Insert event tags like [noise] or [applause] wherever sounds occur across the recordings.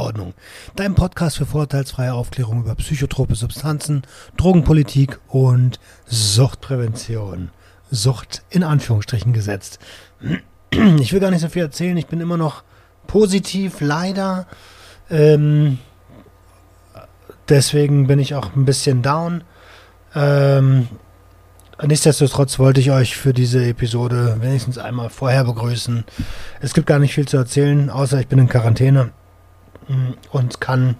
Ordnung. Dein Podcast für vorteilsfreie Aufklärung über psychotrope Substanzen, Drogenpolitik und Suchtprävention. Sucht in Anführungsstrichen gesetzt. [clears throat] Ich will gar nicht so viel erzählen, ich bin immer noch positiv, leider. Ähm, deswegen bin ich auch ein bisschen down. Ähm, nichtsdestotrotz wollte ich euch für diese Episode wenigstens einmal vorher begrüßen. Es gibt gar nicht viel zu erzählen, außer ich bin in Quarantäne und kann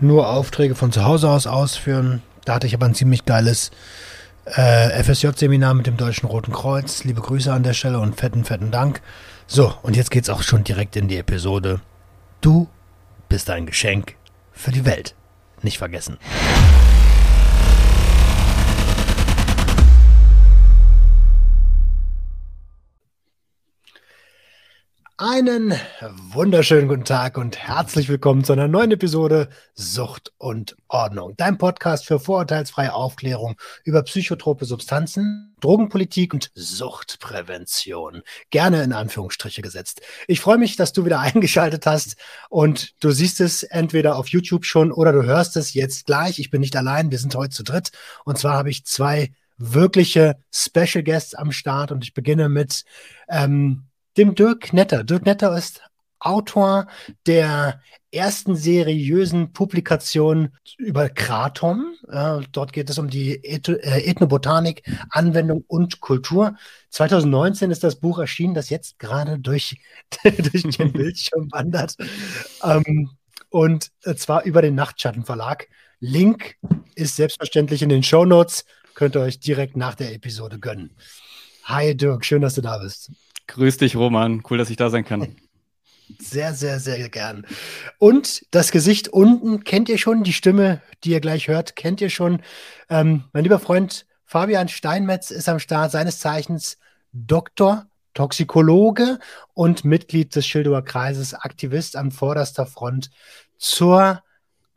nur Aufträge von zu Hause aus ausführen. Da hatte ich aber ein ziemlich geiles äh, FSJ-Seminar mit dem Deutschen Roten Kreuz. Liebe Grüße an der Stelle und fetten, fetten Dank. So, und jetzt geht's auch schon direkt in die Episode. Du bist ein Geschenk für die Welt. Nicht vergessen. Einen wunderschönen guten Tag und herzlich willkommen zu einer neuen Episode Sucht und Ordnung. Dein Podcast für vorurteilsfreie Aufklärung über psychotrope Substanzen, Drogenpolitik und Suchtprävention. Gerne in Anführungsstriche gesetzt. Ich freue mich, dass du wieder [laughs] eingeschaltet hast und du siehst es entweder auf YouTube schon oder du hörst es jetzt gleich. Ich bin nicht allein, wir sind heute zu dritt und zwar habe ich zwei wirkliche Special Guests am Start und ich beginne mit ähm, dem Dirk Netter. Dirk Netter ist Autor der ersten seriösen Publikation über Kratom. Dort geht es um die äh, Ethnobotanik, Anwendung und Kultur. 2019 ist das Buch erschienen, das jetzt gerade durch, [laughs] durch den [laughs] Bildschirm wandert. Ähm, und zwar über den Nachtschattenverlag. Link ist selbstverständlich in den Show Notes. Könnt ihr euch direkt nach der Episode gönnen. Hi Dirk, schön, dass du da bist. Grüß dich, Roman. Cool, dass ich da sein kann. Sehr, sehr, sehr gern. Und das Gesicht unten kennt ihr schon, die Stimme, die ihr gleich hört, kennt ihr schon. Ähm, mein lieber Freund Fabian Steinmetz ist am Start, seines Zeichens Doktor, Toxikologe und Mitglied des Schildower Kreises, Aktivist an vorderster Front zur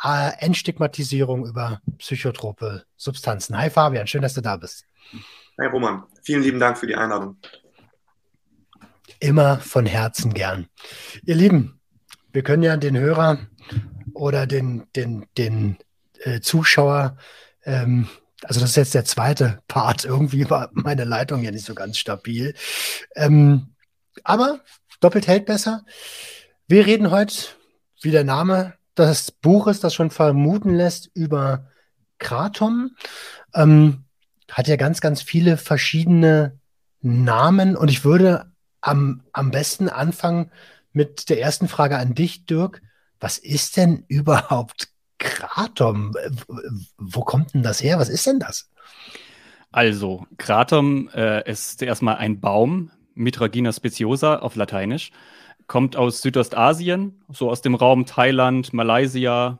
äh, Entstigmatisierung über psychotrope Substanzen. Hi Fabian, schön, dass du da bist. Hi Roman, vielen lieben Dank für die Einladung immer von Herzen gern. Ihr Lieben, wir können ja den Hörer oder den, den, den äh, Zuschauer, ähm, also das ist jetzt der zweite Part, [laughs] irgendwie war meine Leitung ja nicht so ganz stabil. Ähm, aber doppelt hält besser. Wir reden heute, wie der Name des Buches das schon vermuten lässt, über Kratom. Ähm, hat ja ganz, ganz viele verschiedene Namen und ich würde am, am besten anfangen mit der ersten Frage an dich, Dirk. Was ist denn [laughs] überhaupt Kratom? Wo kommt denn das her? Was ist denn das? Also, Kratom äh, ist erstmal ein Baum, Mitragina speciosa auf Lateinisch, kommt aus Südostasien, so aus dem Raum Thailand, Malaysia,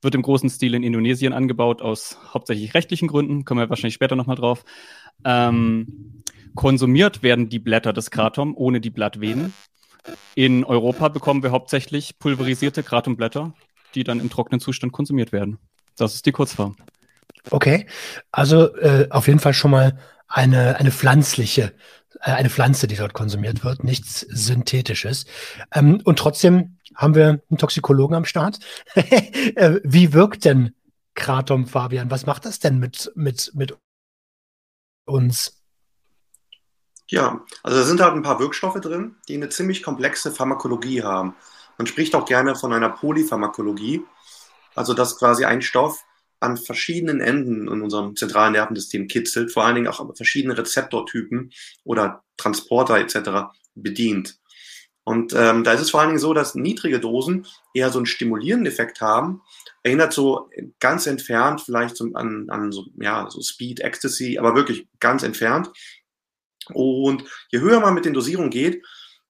wird im großen Stil in Indonesien angebaut, aus hauptsächlich rechtlichen Gründen, kommen wir wahrscheinlich später nochmal drauf. Ähm, Konsumiert werden die Blätter des Kratom ohne die Blattvenen. In Europa bekommen wir hauptsächlich pulverisierte Kratomblätter, die dann im trockenen Zustand konsumiert werden. Das ist die Kurzform. Okay, also äh, auf jeden Fall schon mal eine, eine pflanzliche, äh, eine Pflanze, die dort konsumiert wird, nichts Synthetisches. Ähm, und trotzdem haben wir einen Toxikologen am Start. [laughs] äh, wie wirkt denn Kratom, Fabian? Was macht das denn mit, mit, mit uns? Ja, also da sind halt ein paar Wirkstoffe drin, die eine ziemlich komplexe Pharmakologie haben. Man spricht auch gerne von einer Polypharmakologie, also dass quasi ein Stoff an verschiedenen Enden in unserem zentralen Nervensystem kitzelt, vor allen Dingen auch verschiedene Rezeptortypen oder Transporter etc. bedient. Und ähm, da ist es vor allen Dingen so, dass niedrige Dosen eher so einen stimulierenden Effekt haben. Erinnert so ganz entfernt vielleicht so an, an so, ja, so Speed, Ecstasy, aber wirklich ganz entfernt. Und je höher man mit den Dosierungen geht,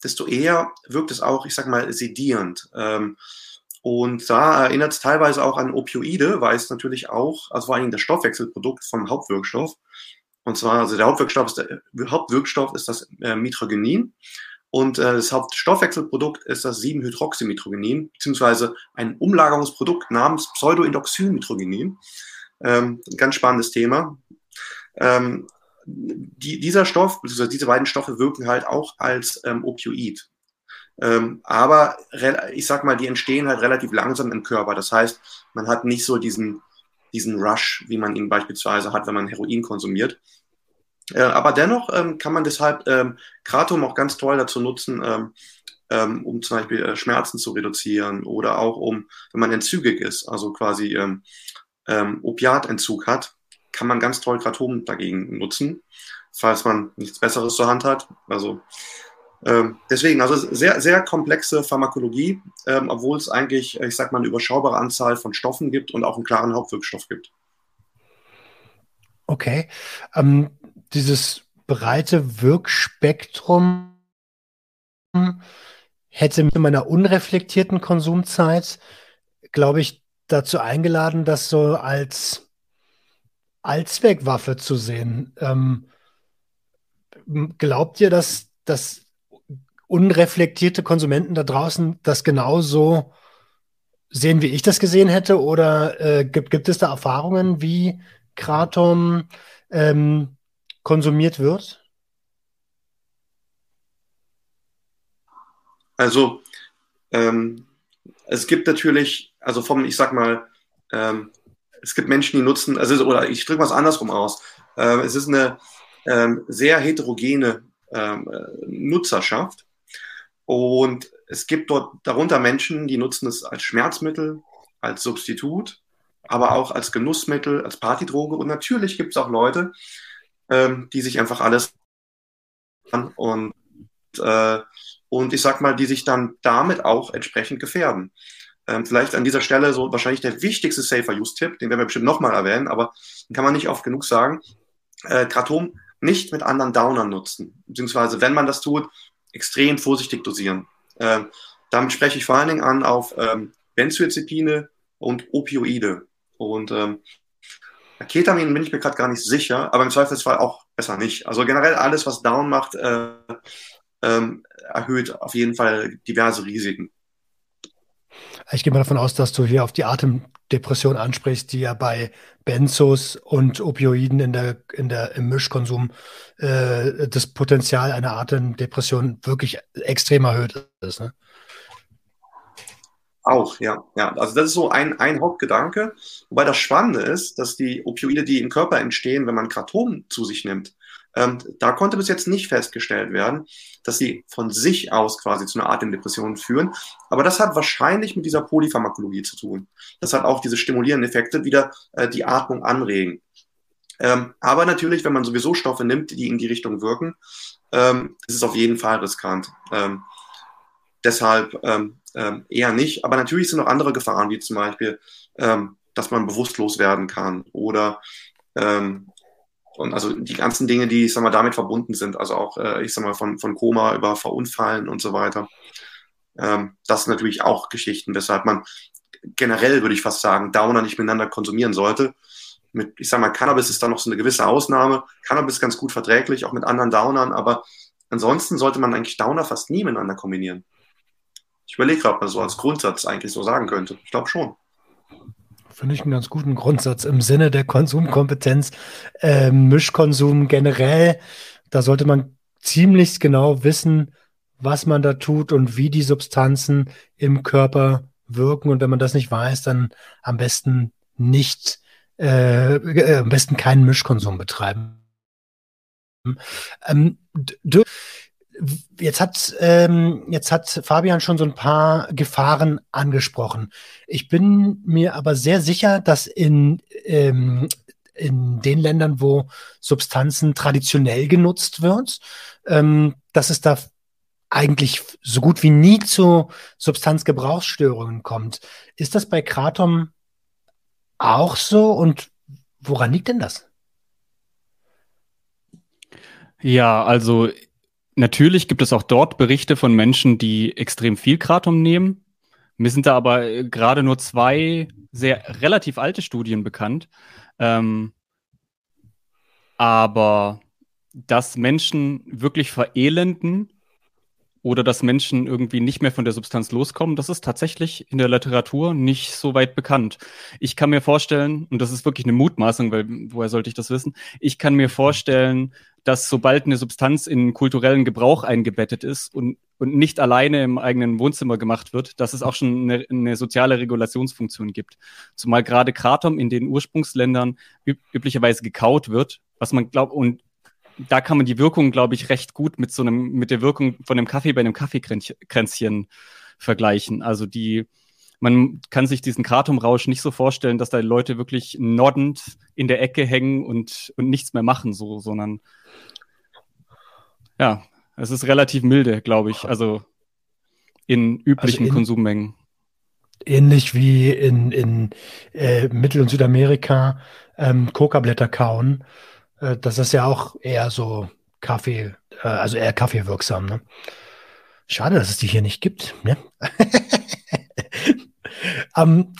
desto eher wirkt es auch, ich sag mal, sedierend. Ähm, Und da erinnert es teilweise auch an Opioide, weil es natürlich auch, also vor Dingen das Stoffwechselprodukt vom Hauptwirkstoff. Und zwar, also der Hauptwirkstoff ist, der Hauptwirkstoff ist das äh, Mitrogenin. Und äh, das Hauptstoffwechselprodukt ist das 7-Hydroxymitrogenin, beziehungsweise ein Umlagerungsprodukt namens Pseudoindoxylmitrogenin. Ähm, ganz spannendes Thema. Ähm, die, dieser Stoff, beziehungsweise diese beiden Stoffe wirken halt auch als ähm, Opioid. Ähm, aber ich sag mal, die entstehen halt relativ langsam im Körper. Das heißt, man hat nicht so diesen, diesen Rush, wie man ihn beispielsweise hat, wenn man Heroin konsumiert. Äh, aber dennoch ähm, kann man deshalb ähm, Kratom auch ganz toll dazu nutzen, ähm, ähm um zum Beispiel äh, Schmerzen zu reduzieren oder auch um, wenn man entzügig ist, also quasi ähm, ähm, Opiatentzug hat, kann man ganz toll Kratom dagegen nutzen, falls man nichts Besseres zur Hand hat. Also ähm, deswegen, also sehr, sehr komplexe Pharmakologie, ähm, obwohl es eigentlich, ich sag mal, eine überschaubare Anzahl von Stoffen gibt und auch einen klaren Hauptwirkstoff gibt. Okay. Ähm, dieses breite Wirkspektrum hätte mit meiner unreflektierten Konsumzeit, glaube ich, dazu eingeladen, das so als Allzweckwaffe zu sehen. Ähm, glaubt ihr, dass, dass unreflektierte Konsumenten da draußen das genauso sehen, wie ich das gesehen hätte? Oder äh, gibt, gibt es da Erfahrungen, wie Kratom ähm, konsumiert wird? Also ähm, es gibt natürlich, also vom, ich sag mal, ähm, es gibt Menschen, die nutzen, also oder ich drücke was andersrum aus. Äh, es ist eine ähm, sehr heterogene ähm, äh, Nutzerschaft. Und es gibt dort darunter Menschen, die nutzen es als Schmerzmittel, als Substitut, aber auch als Genussmittel, als Partydroge. Und natürlich gibt es auch Leute, ähm, die sich einfach alles und äh, und ich sag mal, die sich dann damit auch entsprechend gefährden. Ähm, vielleicht an dieser Stelle so wahrscheinlich der wichtigste Safer-Use-Tipp, den werden wir bestimmt nochmal erwähnen, aber den kann man nicht oft genug sagen. Äh, Kratom nicht mit anderen Downern nutzen, beziehungsweise wenn man das tut, extrem vorsichtig dosieren. Ähm, damit spreche ich vor allen Dingen an auf ähm, Benzodiazepine und Opioide. Und ähm, Ketamin bin ich mir gerade gar nicht sicher, aber im Zweifelsfall auch besser nicht. Also generell alles, was Down macht, äh, ähm, erhöht auf jeden Fall diverse Risiken. Ich gehe mal davon aus, dass du hier auf die Atemdepression ansprichst, die ja bei Benzos und Opioiden in der, in der, im Mischkonsum äh, das Potenzial einer Atemdepression wirklich extrem erhöht ist. Ne? Auch, ja, ja. Also das ist so ein, ein Hauptgedanke. Wobei das Spannende ist, dass die Opioide, die im Körper entstehen, wenn man Kratom zu sich nimmt, ähm, da konnte bis jetzt nicht festgestellt werden, dass sie von sich aus quasi zu einer Art Depression führen. Aber das hat wahrscheinlich mit dieser Polypharmakologie zu tun. Das hat auch diese stimulierenden Effekte wieder äh, die Atmung anregen. Ähm, aber natürlich, wenn man sowieso Stoffe nimmt, die in die Richtung wirken, ähm, ist es auf jeden Fall riskant. Ähm, deshalb ähm, ähm, eher nicht. Aber natürlich sind noch andere Gefahren, wie zum Beispiel, ähm, dass man bewusstlos werden kann oder und also die ganzen Dinge, die, ich sag mal, damit verbunden sind, also auch, äh, ich sag mal, von, von Koma über Verunfallen und so weiter. Ähm, das sind natürlich auch Geschichten, weshalb man generell, würde ich fast sagen, Downer nicht miteinander konsumieren sollte. Mit, ich sag mal, Cannabis ist da noch so eine gewisse Ausnahme. Cannabis ist ganz gut verträglich, auch mit anderen Downern, aber ansonsten sollte man eigentlich Downer fast nie miteinander kombinieren. Ich überlege gerade mal so als Grundsatz eigentlich so sagen könnte. Ich glaube schon. Finde ich einen ganz guten Grundsatz im Sinne der Konsumkompetenz. Äh, Mischkonsum generell, da sollte man ziemlich genau wissen, was man da tut und wie die Substanzen im Körper wirken. Und wenn man das nicht weiß, dann am besten nicht, äh, äh, am besten keinen Mischkonsum betreiben. Ähm, Jetzt hat, ähm, jetzt hat Fabian schon so ein paar Gefahren angesprochen. Ich bin mir aber sehr sicher, dass in, ähm, in den Ländern, wo Substanzen traditionell genutzt wird, ähm, dass es da eigentlich so gut wie nie zu Substanzgebrauchsstörungen kommt. Ist das bei Kratom auch so und woran liegt denn das? Ja, also Natürlich gibt es auch dort Berichte von Menschen, die extrem viel Kratom nehmen. Mir sind da aber äh, gerade nur zwei sehr relativ alte Studien bekannt. Ähm, aber dass Menschen wirklich verelenden oder dass Menschen irgendwie nicht mehr von der Substanz loskommen, das ist tatsächlich in der Literatur nicht so weit bekannt. Ich kann mir vorstellen, und das ist wirklich eine Mutmaßung, weil woher sollte ich das wissen? Ich kann mir vorstellen, dass sobald eine Substanz in kulturellen Gebrauch eingebettet ist und, und nicht alleine im eigenen Wohnzimmer gemacht wird, dass es auch schon eine, eine soziale Regulationsfunktion gibt. Zumal gerade Kratom in den Ursprungsländern üb üblicherweise gekaut wird, was man glaubt, und da kann man die Wirkung, glaube ich, recht gut mit so einem, mit der Wirkung von einem Kaffee bei einem Kaffeekränzchen vergleichen. Also die, man kann sich diesen Kratomrausch nicht so vorstellen, dass da Leute wirklich noddend in der Ecke hängen und, und nichts mehr machen, so, sondern ja, es ist relativ milde, glaube ich. Also in üblichen also in, Konsummengen. Ähnlich wie in, in äh, Mittel- und Südamerika ähm, Coca-Blätter kauen äh, das ist ja auch eher so Kaffee, äh, also eher kaffeewirksam. Ne? Schade, dass es die hier nicht gibt. Ne? um, [laughs] ähm,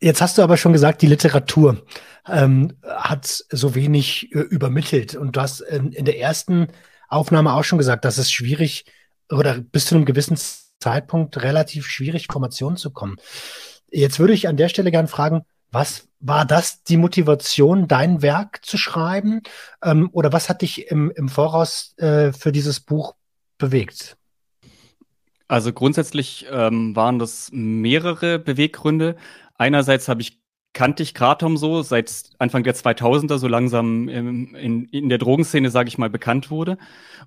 jetzt hast du aber schon gesagt, die Literatur ähm, hat so wenig äh, übermittelt. Und du hast in, in der ersten Aufnahme auch schon gesagt, dass es schwierig oder bis zu einem gewissen Zeitpunkt relativ schwierig, Informationen zu kommen. Jetzt würde ich an der Stelle gerne fragen, was war das die Motivation, dein Werk zu schreiben? Ähm, oder was hat dich im, im Voraus äh, für dieses Buch bewegt? Also grundsätzlich ähm, waren das mehrere Beweggründe. Einerseits habe ich kannte ich Kratom so seit Anfang der 2000er so langsam in, in, in der Drogenszene, sage ich mal, bekannt wurde.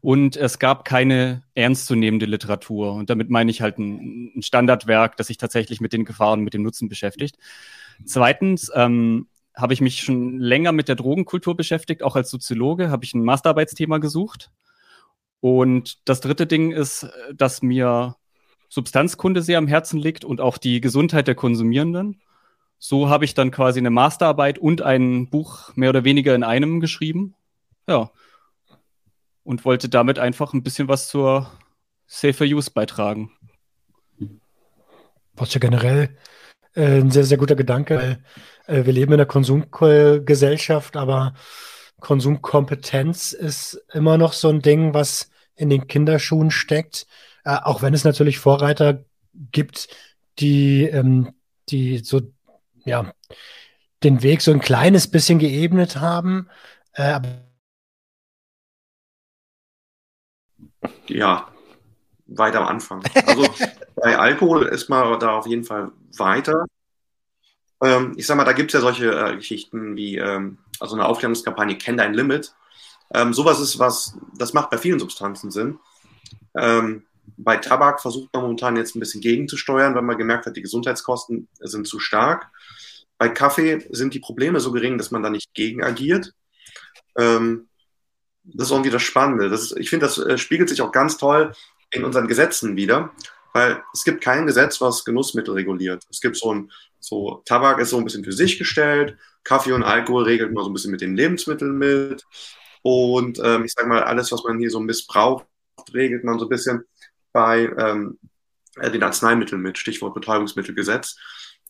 Und es gab keine ernstzunehmende Literatur. Und damit meine ich halt ein, ein Standardwerk, das sich tatsächlich mit den Gefahren, mit dem Nutzen beschäftigt. Zweitens ähm, habe ich mich schon länger mit der Drogenkultur beschäftigt, auch als Soziologe habe ich ein Masterarbeitsthema gesucht. Und das dritte Ding ist, dass mir Substanzkunde sehr am Herzen liegt und auch die Gesundheit der Konsumierenden. So habe ich dann quasi eine Masterarbeit und ein Buch mehr oder weniger in einem geschrieben. Ja. Und wollte damit einfach ein bisschen was zur Safer Use beitragen. Was ja generell äh, ein sehr, sehr guter Gedanke, weil äh, wir leben in einer Konsumgesellschaft, aber Konsumkompetenz ist immer noch so ein Ding, was in den Kinderschuhen steckt, äh, auch wenn es natürlich Vorreiter gibt, die, ähm, die so, ja, den Weg so ein kleines bisschen geebnet haben. Äh, ja, weiter am Anfang. Also [laughs] bei Alkohol ist man da auf jeden Fall weiter. Ähm, ich sag mal, da gibt es ja solche äh, Geschichten wie, ähm, also eine Aufklärungskampagne, kenn dein Limit. Ähm, sowas ist was, das macht bei vielen Substanzen Sinn. Ähm, bei Tabak versucht man momentan jetzt ein bisschen gegenzusteuern, weil man gemerkt hat, die Gesundheitskosten sind zu stark. Bei Kaffee sind die Probleme so gering, dass man da nicht gegen agiert. Ähm, das ist irgendwie das Spannende. Das ich finde, das äh, spiegelt sich auch ganz toll in unseren Gesetzen wieder, weil es gibt kein Gesetz, was Genussmittel reguliert. Es gibt so ein, so Tabak ist so ein bisschen für sich gestellt, Kaffee und Alkohol regelt man so ein bisschen mit den Lebensmitteln mit und ähm, ich sage mal, alles, was man hier so missbraucht, regelt man so ein bisschen bei ähm, äh, den Arzneimitteln mit, Stichwort Betäubungsmittelgesetz.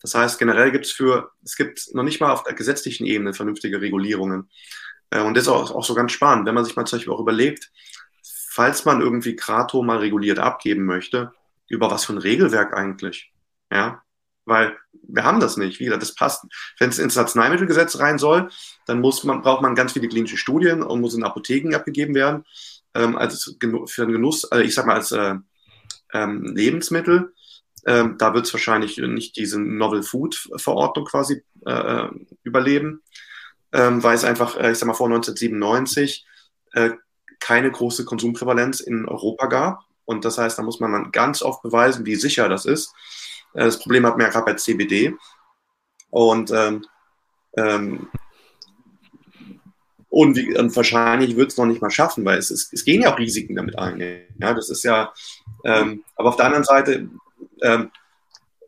Das heißt, generell gibt es für, es gibt noch nicht mal auf der gesetzlichen Ebene vernünftige Regulierungen. Äh, und das ist auch, auch so ganz spannend, wenn man sich mal zum Beispiel auch überlegt, falls man irgendwie Krato mal reguliert abgeben möchte, über was für ein Regelwerk eigentlich? Ja, weil wir haben das nicht. Wie gesagt, das passt. Wenn es ins Arzneimittelgesetz rein soll, dann muss man, braucht man ganz viele klinische Studien und muss in Apotheken abgegeben werden. Ähm, als für einen Genuss, also ich sag mal, als äh, ähm, Lebensmittel. Ähm, da wird es wahrscheinlich nicht diese Novel Food Verordnung quasi äh, überleben, ähm, weil es einfach, äh, ich sag mal, vor 1997 äh, keine große Konsumprävalenz in Europa gab. Und das heißt, da muss man dann ganz oft beweisen, wie sicher das ist. Äh, das Problem hat man ja gerade bei CBD. Und, ähm, ähm, und, wie, und, wahrscheinlich wird es noch nicht mal schaffen, weil es, ist, es gehen ja auch Risiken damit ein. Ja, das ist ja, ähm, aber auf der anderen Seite, ähm,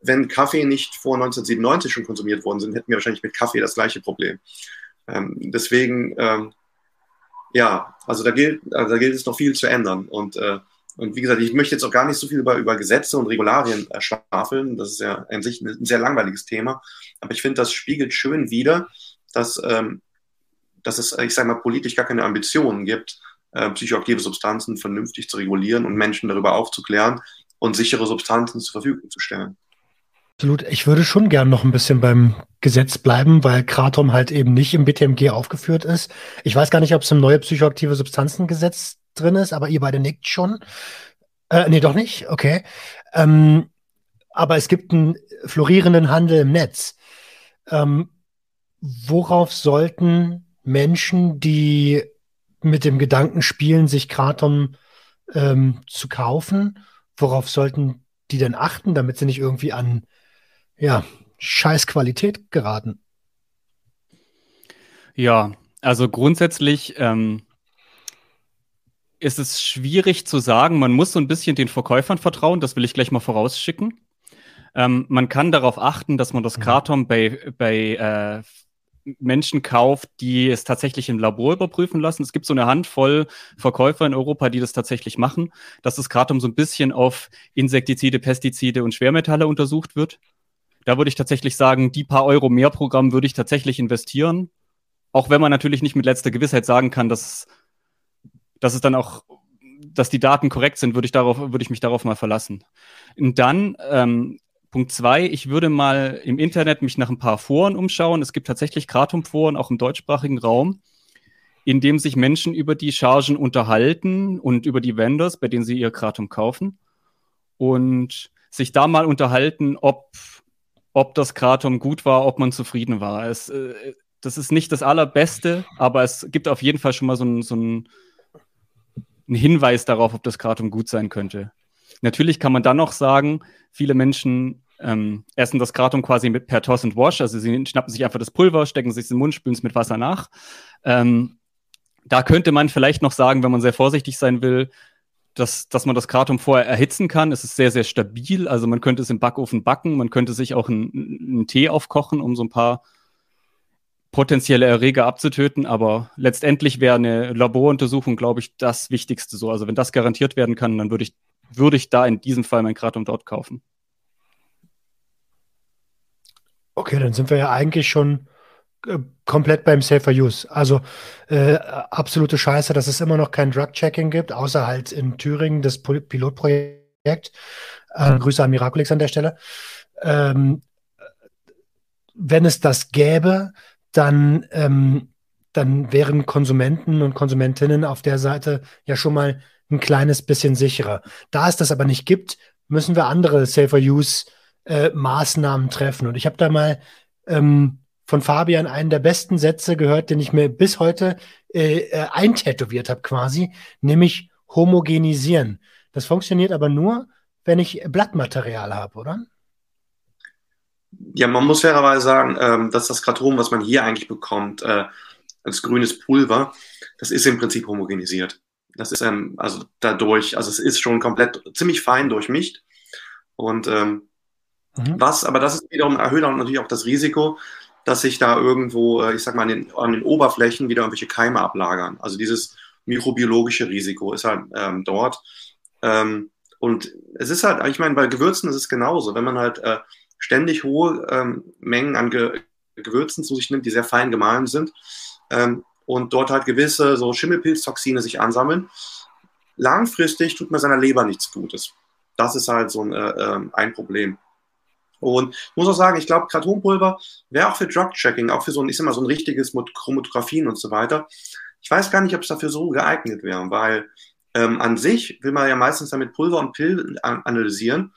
wenn Kaffee nicht vor 1997 schon konsumiert worden sind, hätten wir wahrscheinlich mit Kaffee das gleiche Problem. Ähm, deswegen ähm, ja, also da gilt, also da gilt es noch viel zu ändern. Und äh, und wie gesagt, ich möchte jetzt auch gar nicht so viel über, über Gesetze und Regularien schwafeln. Das ist ja an sich ein sehr langweiliges Thema. Aber ich finde, das spiegelt schön wider, dass, ähm, dass es, ich sage mal, politisch gar keine Ambitionen gibt, äh, psychoaktive Substanzen vernünftig zu regulieren und Menschen darüber aufzuklären und sichere Substanzen zur Verfügung zu stellen. Absolut. Ich würde schon gern noch ein bisschen beim Gesetz bleiben, weil Kratom halt eben nicht im BTMG aufgeführt ist. Ich weiß gar nicht, ob es im neue psychoaktive Substanzengesetz drin ist, aber ihr beide nickt schon. Äh, nee, doch nicht. Okay. Ähm, aber es gibt einen florierenden Handel im Netz. Ähm, worauf sollten Menschen, die mit dem Gedanken spielen, sich Kratom ähm, zu kaufen, worauf sollten die denn achten, damit sie nicht irgendwie an ja, Scheißqualität geraten? Ja, also grundsätzlich ähm, ist es schwierig zu sagen. Man muss so ein bisschen den Verkäufern vertrauen, das will ich gleich mal vorausschicken. Ähm, man kann darauf achten, dass man das mhm. Kratom bei, bei äh, Menschen kauft, die es tatsächlich im Labor überprüfen lassen. Es gibt so eine Handvoll Verkäufer in Europa, die das tatsächlich machen, dass das Kratom so ein bisschen auf Insektizide, Pestizide und Schwermetalle untersucht wird. Da würde ich tatsächlich sagen, die paar Euro mehr Programm würde ich tatsächlich investieren. Auch wenn man natürlich nicht mit letzter Gewissheit sagen kann, dass dass es dann auch, dass die Daten korrekt sind, würde ich darauf, würde ich mich darauf mal verlassen. Und dann ähm, Punkt zwei, ich würde mal im Internet mich nach ein paar Foren umschauen. Es gibt tatsächlich Kratom-Foren, auch im deutschsprachigen Raum, in dem sich Menschen über die Chargen unterhalten und über die Vendors, bei denen sie ihr Kratom kaufen. Und sich da mal unterhalten, ob, ob das Kratom gut war, ob man zufrieden war. Es, äh, das ist nicht das Allerbeste, aber es gibt auf jeden Fall schon mal so ein, so ein ein Hinweis darauf, ob das Kratom gut sein könnte. Natürlich kann man dann noch sagen, viele Menschen ähm, essen das Kratom quasi mit per Toss and Wash, also sie schnappen sich einfach das Pulver, stecken sich den Mund, spülen es mit Wasser nach. Ähm, da könnte man vielleicht noch sagen, wenn man sehr vorsichtig sein will, dass, dass man das Kratom vorher erhitzen kann. Es ist sehr, sehr stabil. Also man könnte es im Backofen backen, man könnte sich auch einen, einen Tee aufkochen, um so ein paar potenzielle Erreger abzutöten, aber letztendlich wäre eine Laboruntersuchung, glaube ich, das Wichtigste so. Also wenn das garantiert werden kann, dann würde ich, würde ich da in diesem Fall mein Kratom dort kaufen. Okay, dann sind wir ja eigentlich schon äh, komplett beim Safer Use. Also äh, absolute Scheiße, dass es immer noch kein Drug-Checking gibt, außer halt in Thüringen das Pilotprojekt. Äh, Grüße an Miraculix an der Stelle. Ähm, wenn es das gäbe, dann, ähm, dann wären Konsumenten und Konsumentinnen auf der Seite ja schon mal ein kleines bisschen sicherer. Da es das aber nicht gibt, müssen wir andere Safer Use äh, Maßnahmen treffen. Und ich habe da mal ähm, von Fabian einen der besten Sätze gehört, den ich mir bis heute äh, äh, eintätowiert habe quasi, nämlich homogenisieren. Das funktioniert aber nur, wenn ich Blattmaterial habe, oder? Ja, man muss fairerweise sagen, ähm, dass das Kratom, was man hier eigentlich bekommt, äh, als grünes Pulver, das ist im Prinzip homogenisiert. Das ist ähm, also dadurch, also es ist schon komplett ziemlich fein durchmischt. Und ähm, mhm. was, aber das ist wiederum erhöht auch natürlich auch das Risiko, dass sich da irgendwo, äh, ich sag mal, an den, an den Oberflächen wieder irgendwelche Keime ablagern. Also dieses mikrobiologische Risiko ist halt ähm, dort. Ähm, und es ist halt, ich meine, bei Gewürzen ist es genauso. Wenn man halt äh, ständig hohe ähm, Mengen an Ge Gewürzen zu sich nimmt, die sehr fein gemahlen sind ähm, und dort halt gewisse so Schimmelpilztoxine sich ansammeln. Langfristig tut man seiner Leber nichts Gutes. Das ist halt so ein, äh, ähm, ein Problem. Und ich muss auch sagen, ich glaube, Kratonpulver wäre auch für Drug-Checking, auch für so ein, ich sag mal, so ein richtiges mit Chromatographien und so weiter. Ich weiß gar nicht, ob es dafür so geeignet wäre, weil ähm, an sich will man ja meistens damit Pulver und Pill analysieren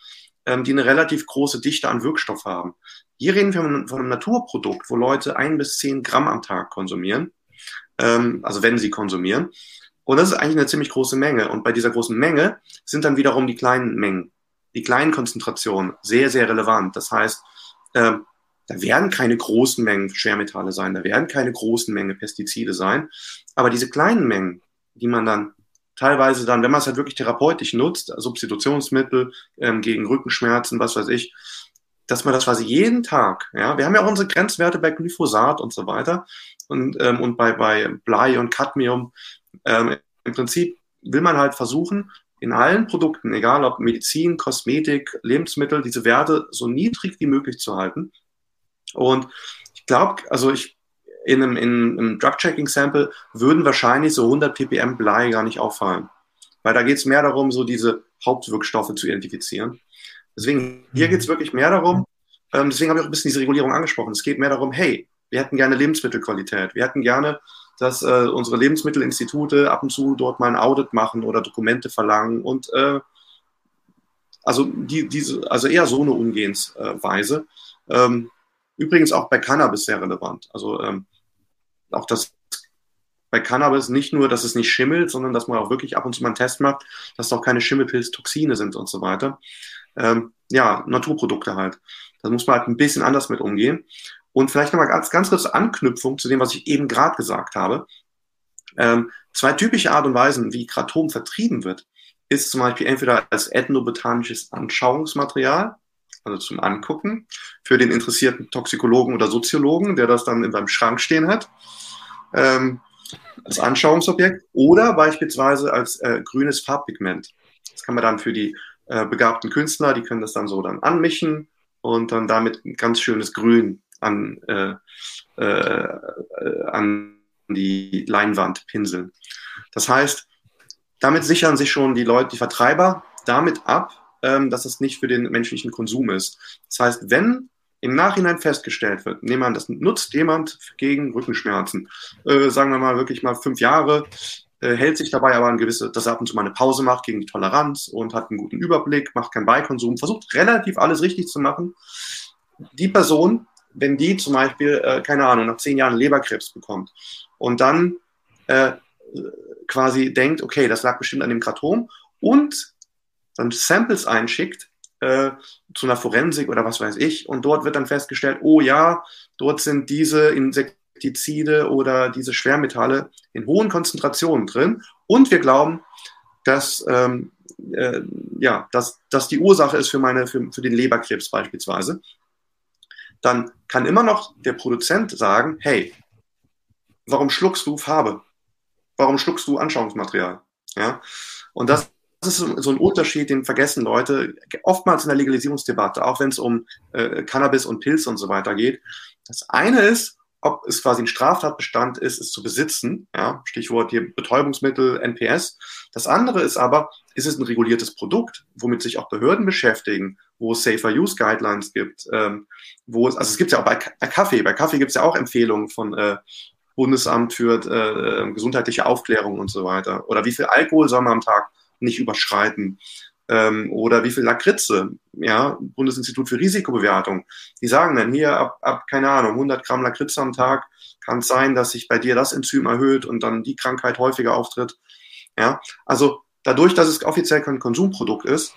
ähm, die eine relativ große Dichte an Wirkstoff haben. Hier reden wir von einem Naturprodukt, wo Leute ein bis zehn Gramm am Tag konsumieren, ähm, also wenn sie konsumieren. Und das ist eigentlich eine ziemlich große Menge. Und bei dieser großen Menge sind dann wiederum die kleinen Mengen, die kleinen Konzentrationen sehr, sehr relevant. Das heißt, äh, da werden keine großen Mengen Schwermetalle sein, da werden keine großen Mengen Pestizide sein. Aber diese kleinen Mengen, die man dann teilweise dann, wenn man es halt wirklich therapeutisch nutzt, Substitutionsmittel ähm, gegen Rückenschmerzen, was weiß ich, dass man das quasi jeden Tag, ja, wir haben ja auch unsere Grenzwerte bei Glyphosat und so weiter und, ähm, und bei, bei Blei und Cadmium. Ähm, Im Prinzip will man halt versuchen, in allen Produkten, egal ob Medizin, Kosmetik, Lebensmittel, diese Werte so niedrig wie möglich zu halten. Und ich glaube, also ich in einem, in einem Drug-Checking-Sample würden wahrscheinlich so 100 ppm Blei gar nicht auffallen. Weil da geht es mehr darum, so diese Hauptwirkstoffe zu identifizieren. Deswegen, hier mhm. geht es wirklich mehr darum, ähm, deswegen habe ich auch ein bisschen diese Regulierung angesprochen. Es geht mehr darum, hey, wir hätten gerne Lebensmittelqualität. Wir hätten gerne, dass äh, unsere Lebensmittelinstitute ab und zu dort mal ein Audit machen oder Dokumente verlangen und äh, also die, diese, also eher so eine Umgehensweise. Ähm, übrigens auch bei Cannabis sehr relevant. Also ähm, auch das bei Cannabis nicht nur, dass es nicht schimmelt, sondern dass man auch wirklich ab und zu mal einen Test macht, dass da auch keine Schimmelpilztoxine sind und so weiter. Ähm, ja, Naturprodukte halt. Da muss man halt ein bisschen anders mit umgehen. Und vielleicht nochmal ganz, ganz kurz Anknüpfung zu dem, was ich eben gerade gesagt habe. Ähm, zwei typische Art und Weisen, wie Kratom vertrieben wird, ist zum Beispiel entweder als ethnobotanisches Anschauungsmaterial, also zum Angucken, für den interessierten Toxikologen oder Soziologen, der das dann in seinem Schrank stehen hat, ähm, als Anschauungsobjekt, oder beispielsweise als äh, grünes Farbpigment. Das kann man dann für die äh, begabten Künstler, die können das dann so dann anmischen und dann damit ein ganz schönes Grün an, äh, äh, an die Leinwand pinseln. Das heißt, damit sichern sich schon die Leute, die Vertreiber, damit ab, ähm, dass es nicht für den menschlichen Konsum ist. Das heißt, wenn im Nachhinein festgestellt wird, nehmen wir das nutzt jemand gegen Rückenschmerzen, äh, sagen wir mal wirklich mal fünf Jahre, äh, hält sich dabei aber ein gewisse, dass er ab und zu mal eine Pause macht gegen die Toleranz und hat einen guten Überblick, macht keinen Beikonsum, versucht relativ alles richtig zu machen. Die Person, wenn die zum Beispiel, äh, keine Ahnung, nach zehn Jahren Leberkrebs bekommt und dann äh, quasi denkt, okay, das lag bestimmt an dem Kratom und dann Samples einschickt äh, zu einer Forensik oder was weiß ich und dort wird dann festgestellt, oh ja, dort sind diese Insekten Pestizide oder diese Schwermetalle in hohen Konzentrationen drin. Und wir glauben, dass, ähm, äh, ja, dass, dass die Ursache ist für, meine, für, für den Leberkrebs beispielsweise. Dann kann immer noch der Produzent sagen, hey, warum schluckst du Farbe? Warum schluckst du Anschauungsmaterial? Ja? Und das das ist so ein Unterschied, den vergessen Leute oftmals in der Legalisierungsdebatte, auch wenn es um äh, Cannabis und Pilz und so weiter geht. Das eine ist, ob es quasi ein Straftatbestand ist, es zu besitzen. Ja, Stichwort hier Betäubungsmittel, NPS. Das andere ist aber, ist es ein reguliertes Produkt, womit sich auch Behörden beschäftigen, wo es Safer Use Guidelines gibt, ähm, wo es, also es gibt ja auch bei, bei Kaffee, bei Kaffee gibt es ja auch Empfehlungen von äh, Bundesamt für äh, gesundheitliche Aufklärung und so weiter. Oder wie viel Alkohol soll man am Tag nicht überschreiten? ähm, oder wie viel Lakritze, ja, Bundesinstitut für Risikobewertung, die sagen dann hier ab, ab, keine Ahnung, 100 Gramm Lakritze am Tag kann es sein, dass sich bei dir das Enzym erhöht und dann die Krankheit häufiger auftritt. Ja, also dadurch, dass es offiziell kein Konsumprodukt ist,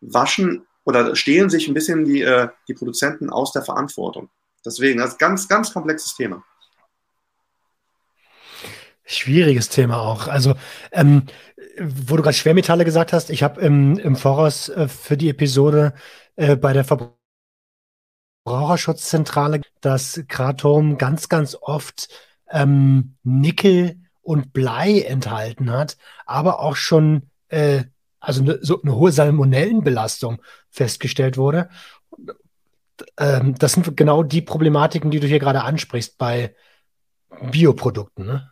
waschen oder stehlen sich ein bisschen die, äh, die Produzenten aus der Verantwortung. Deswegen, das ist ein ganz, ganz komplexes Thema. Schwieriges Thema auch. Also, ähm, wo du gerade Schwermetalle gesagt hast, ich habe im, im Voraus äh, für die Episode äh, bei der Verbraucherschutzzentrale das Kratom ganz, ganz oft ähm, Nickel und Blei enthalten hat, aber auch schon äh, also ne, so eine hohe Salmonellenbelastung festgestellt wurde. Ähm, das sind genau die Problematiken, die du hier gerade ansprichst bei Bioprodukten. Ne?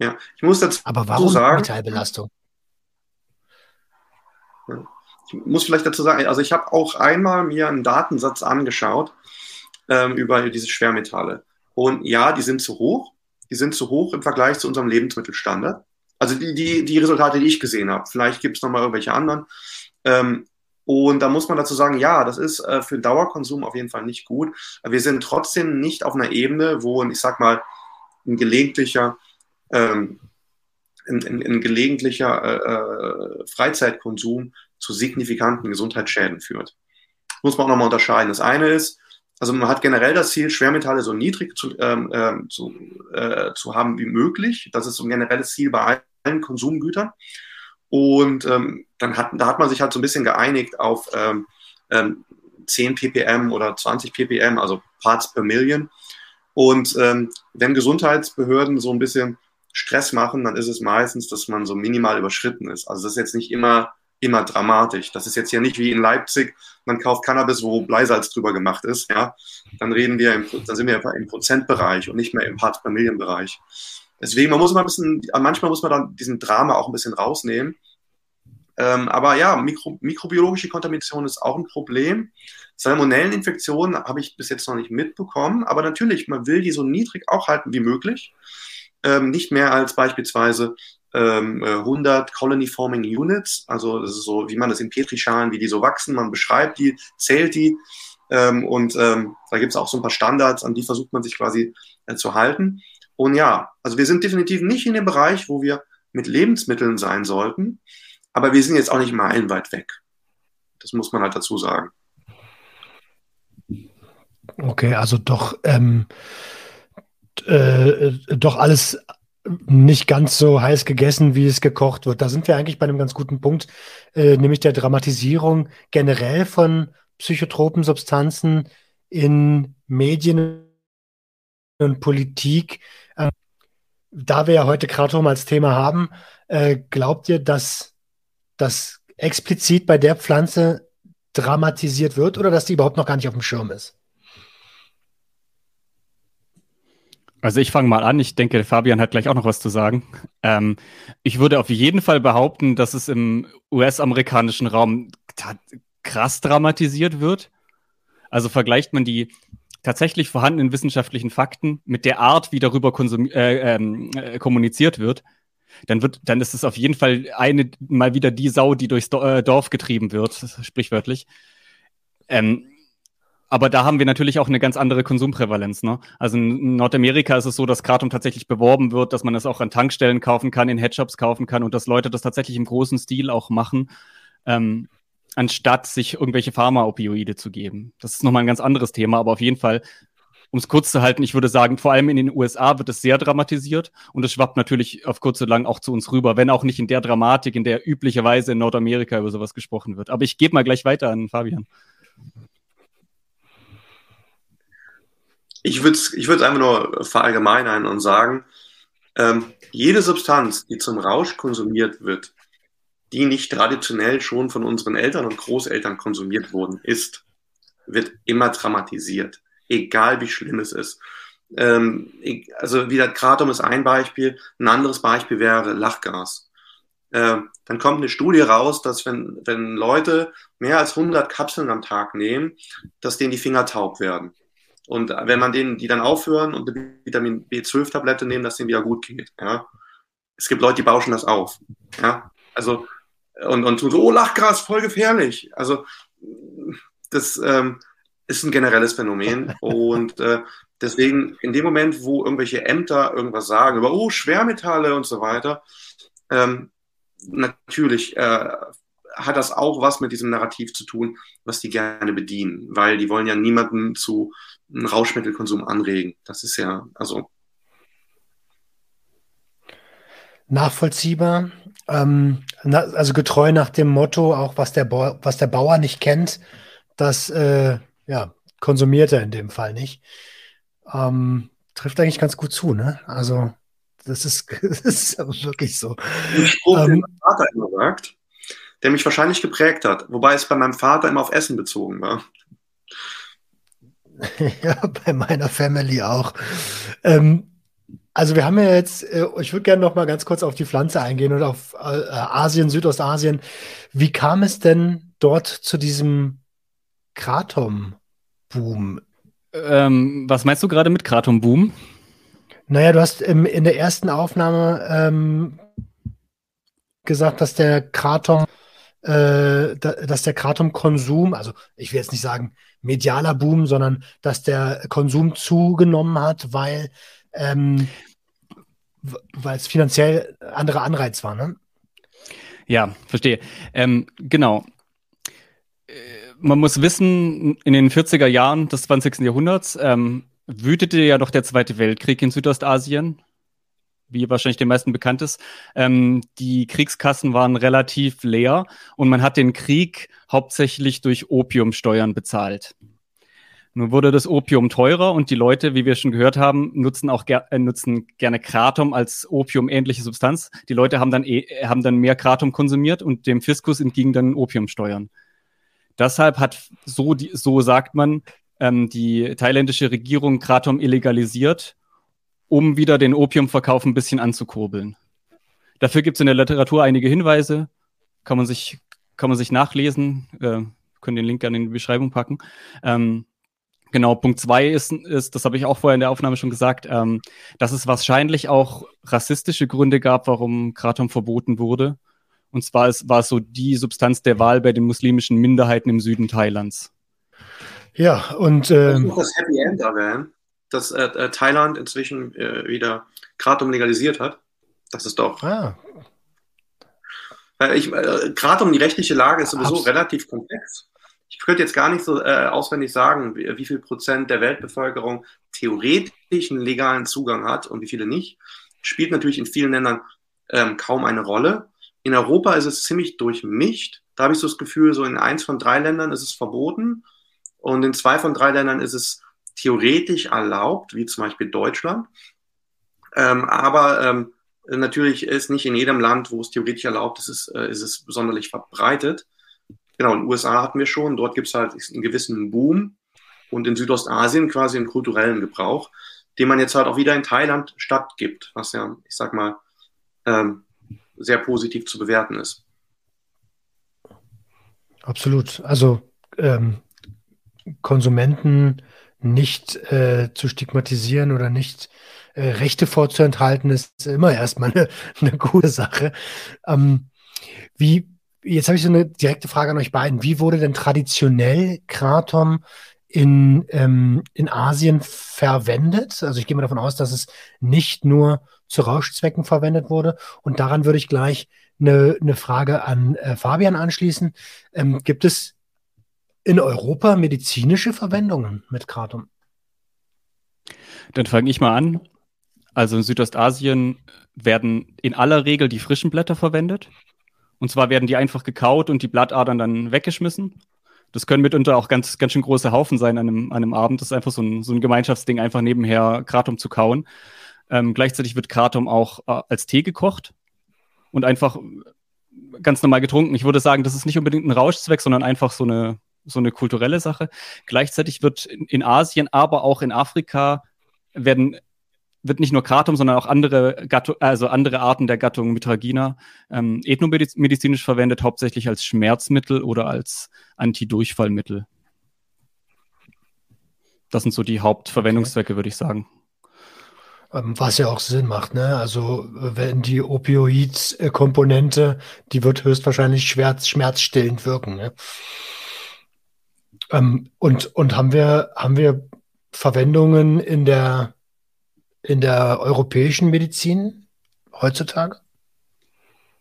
Ja, ich muss dazu Aber warum sagen, Metallbelastung? Ich muss vielleicht dazu sagen, also ich habe auch einmal mir einen Datensatz angeschaut ähm, über diese Schwermetalle. Und ja, die sind zu hoch. Die sind zu hoch im Vergleich zu unserem Lebensmittelstandard. Also die, die, die Resultate, die ich gesehen habe. Vielleicht gibt es nochmal irgendwelche anderen. Ähm, und da muss man dazu sagen, ja, das ist äh, für Dauerkonsum auf jeden Fall nicht gut. Aber wir sind trotzdem nicht auf einer Ebene, wo, ich sag mal, ein gelegentlicher ähm, ein, ein, ein, gelegentlicher äh, äh, Freizeitkonsum zu signifikanten Gesundheitsschäden führt. Muss man auch nochmal unterscheiden. Das eine ist, also man hat generell das Ziel, Schwermetalle so niedrig zu, ähm, ähm, zu, äh, zu haben wie möglich. Das ist so ein generelles Ziel bei allen Konsumgütern. Und ähm, dann hat, da hat man sich halt so ein bisschen geeinigt auf ähm, ähm, 10 ppm oder 20 ppm, also Parts per Million. Und ähm, wenn Gesundheitsbehörden so ein bisschen Stress machen, dann ist es meistens, dass man so minimal überschritten ist. Also das ist jetzt nicht immer, immer dramatisch. Das ist jetzt ja nicht wie in Leipzig, man kauft Cannabis, wo Bleisalz drüber gemacht ist, ja. Dann reden wir, im, dann sind wir einfach im Prozentbereich und nicht mehr im Parts per Million Bereich. Deswegen, man muss mal ein bisschen, manchmal muss man dann diesen Drama auch ein bisschen rausnehmen. Ähm, aber ja, Mikro, mikrobiologische Kontamination ist auch ein Problem. Salmonelleninfektionen habe ich bis jetzt noch nicht mitbekommen, aber natürlich, man will die so niedrig auch halten wie möglich. Ähm, nicht mehr als beispielsweise ähm, 100 Colony Forming Units, also das ist so, wie man das in Petrischalen, wie die so wachsen, man beschreibt die, zählt die ähm, und ähm, da gibt es auch so ein paar Standards, an die versucht man sich quasi äh, zu halten. Und ja, also wir sind definitiv nicht in dem Bereich, wo wir mit Lebensmitteln sein sollten, aber wir sind jetzt auch nicht meilenweit weg. Das muss man halt dazu sagen. Okay, also doch, ähm, äh, doch alles nicht ganz so heiß gegessen, wie es gekocht wird. Da sind wir eigentlich bei einem ganz guten Punkt, äh, nämlich der Dramatisierung generell von psychotropen Substanzen in Medien und Politik. Äh, da wir ja heute Kratom als Thema haben, äh, glaubt ihr, dass das explizit bei der Pflanze dramatisiert wird oder dass die überhaupt noch gar nicht auf dem Schirm ist? Also ich fange mal an. Ich denke, Fabian hat gleich auch noch was zu sagen. Ähm, ich würde auf jeden Fall behaupten, dass es im US-amerikanischen Raum krass dramatisiert wird. Also vergleicht man die tatsächlich vorhandenen wissenschaftlichen Fakten mit der Art, wie darüber äh, ähm, äh, kommuniziert wird, dann wird, dann ist es auf jeden Fall eine mal wieder die Sau, die durchs äh, Dorf getrieben wird, [laughs] sprichwörtlich. Ähm, aber da haben wir natürlich auch eine ganz andere Konsumprävalenz. Ne? Also in Nordamerika ist es so, dass Kratom tatsächlich beworben wird, dass man es auch an Tankstellen kaufen kann, in Headshops kaufen kann und dass Leute das tatsächlich im großen Stil auch machen, ähm, anstatt sich irgendwelche Pharma-Opioide zu geben. Das ist nochmal ein ganz anderes Thema, aber auf jeden Fall, um es kurz zu halten, ich würde sagen, vor allem in den USA wird es sehr dramatisiert und es schwappt natürlich auf kurz oder lang auch zu uns rüber, wenn auch nicht in der Dramatik, in der üblicherweise in Nordamerika über sowas gesprochen wird. Aber ich gebe mal gleich weiter an Fabian. Ich würde es ich einfach nur verallgemeinern und sagen, ähm, jede Substanz, die zum Rausch konsumiert wird, die nicht traditionell schon von unseren Eltern und Großeltern konsumiert worden ist, wird immer dramatisiert, egal wie schlimm es ist. Ähm, also wieder Kratom ist ein Beispiel, ein anderes Beispiel wäre Lachgas. Ähm, dann kommt eine Studie raus, dass wenn, wenn Leute mehr als 100 Kapseln am Tag nehmen, dass denen die Finger taub werden. Und wenn man denen, die dann aufhören und eine Vitamin B12-Tablette nehmen, dass denen wieder gut geht. Ja? Es gibt Leute, die bauschen das auf. Ja? Also, und, und tun so, oh, Lachgras, voll gefährlich. Also, das ähm, ist ein generelles Phänomen. [laughs] Und äh, deswegen, in dem Moment, wo irgendwelche Ämter irgendwas sagen über, oh, Schwermetalle und so weiter, ähm, natürlich äh, hat das auch was mit diesem Narrativ zu tun, was die gerne bedienen, weil die wollen ja niemanden zu einem Rauschmittelkonsum anregen. Das ist ja, also. Nachvollziehbar. Ähm, na, also getreu nach dem Motto, auch was der, Bauer, was der Bauer nicht kennt, das äh, ja, konsumiert er in dem Fall nicht. Ähm, trifft eigentlich ganz gut zu, ne? Also, das ist, [laughs] das ist wirklich so. Ein Spruch, ähm, den mein Vater immer sagt, der mich wahrscheinlich geprägt hat, wobei es bei meinem Vater immer auf Essen bezogen war. [laughs] ja, bei meiner Family auch. Ähm, also wir haben ja jetzt, äh, ich würde gerne noch mal ganz kurz auf die Pflanze eingehen und auf äh, Asien, Südostasien. Wie kam es denn dort zu diesem Kratom-Boom? Ähm, was meinst du gerade mit Kratom-Boom? Naja, du hast im, in der ersten Aufnahme ähm, gesagt, dass der Kratom äh, dass der Kratom-Konsum, also ich will jetzt nicht sagen medialer Boom, sondern dass der Konsum zugenommen hat, weil ähm, es finanziell andere Anreiz war, ne? Ja, verstehe. Ähm, genau. Äh, man muss wissen, in den 40er Jahren des 20. Jahrhunderts ähm, wütete ja doch der Zweite Weltkrieg in Südostasien wie wahrscheinlich den meisten bekannt ist, ähm, die Kriegskassen waren relativ leer und man hat den Krieg hauptsächlich durch Opiumsteuern bezahlt. Nun wurde das Opium teurer und die Leute, wie wir schon gehört haben, nutzen auch ger äh, nutzen gerne Kratom als Opium-ähnliche Substanz. Die Leute haben dann, eh, haben dann mehr Kratom konsumiert und dem Fiskus entgingen dann Opiumsteuern. Deshalb hat, so, die, so sagt man, ähm, die thailändische Regierung Kratom illegalisiert, um wieder den Opiumverkauf ein bisschen anzukurbeln. Dafür gibt es in der Literatur einige Hinweise, kann man sich, kann man sich nachlesen, äh, können den Link gerne in die Beschreibung packen. Ähm, Genau, Punkt zwei ist, ist das habe ich auch vorher in der Aufnahme schon gesagt, ähm, dass es wahrscheinlich auch rassistische Gründe gab, warum Kratom verboten wurde. Und zwar ist, war es so die Substanz der Wahl bei den muslimischen Minderheiten im Süden Thailands. Ja, und. Ähm, das Happy End erwähnen, dass äh, äh, Thailand inzwischen äh, wieder Kratom legalisiert hat. Das ist doch. Ah. Äh, ich, äh, Kratom, die rechtliche Lage ist sowieso Abs relativ komplex ich könnte jetzt gar nicht so äh, auswendig sagen, wie, wie, viel Prozent der Weltbevölkerung theoretisch einen legalen Zugang hat und wie viele nicht. Spielt natürlich in vielen Ländern ähm, kaum eine Rolle. In Europa ist es ziemlich durchmischt. Da habe ich so das Gefühl, so in eins von drei Ländern ist es verboten und in zwei von drei Ländern ist es theoretisch erlaubt, wie zum Beispiel Deutschland. Ähm, aber ähm, natürlich ist nicht in jedem Land, wo es theoretisch erlaubt ist, ist, äh, ist es sonderlich verbreitet. Genau, in den USA hatten wir schon, dort gibt es halt einen gewissen Boom und in Südostasien quasi einen kulturellen Gebrauch, den man jetzt halt auch wieder in Thailand stattgibt, was ja, ich sag mal, ähm, sehr positiv zu bewerten ist. Absolut. Also ähm, Konsumenten nicht äh, zu stigmatisieren oder nicht äh, Rechte vorzuenthalten, ist immer erstmal [laughs] eine, eine gute Sache. Ähm, wie, Jetzt habe ich so eine direkte Frage an euch beiden. Wie wurde denn traditionell Kratom in, ähm, in Asien verwendet? Also ich gehe mal davon aus, dass es nicht nur zu Rauschzwecken verwendet wurde. Und daran würde ich gleich eine, eine Frage an äh, Fabian anschließen. Ähm, gibt es in Europa medizinische Verwendungen mit Kratom? Dann fange ich mal an. Also in Südostasien werden in aller Regel die frischen Blätter verwendet. Und zwar werden die einfach gekaut und die Blattadern dann weggeschmissen. Das können mitunter auch ganz, ganz schön große Haufen sein an einem, an einem Abend. Das ist einfach so ein, so ein Gemeinschaftsding, einfach nebenher Kratom zu kauen. Ähm, gleichzeitig wird Kratom auch äh, als Tee gekocht und einfach ganz normal getrunken. Ich würde sagen, das ist nicht unbedingt ein Rauschzweck, sondern einfach so eine, so eine kulturelle Sache. Gleichzeitig wird in, in Asien, aber auch in Afrika werden wird nicht nur Kratom, sondern auch andere, Gattung, also andere Arten der Gattung Mitragina ähm, ethnomedizinisch verwendet, hauptsächlich als Schmerzmittel oder als Antidurchfallmittel. Das sind so die Hauptverwendungszwecke, okay. würde ich sagen. Ähm, was ja auch Sinn macht, ne? Also wenn die Opioid-Komponente, die wird höchstwahrscheinlich schmerz, schmerzstillend wirken. Ne? Ähm, und, und haben wir, haben wir Verwendungen in der in der europäischen Medizin heutzutage?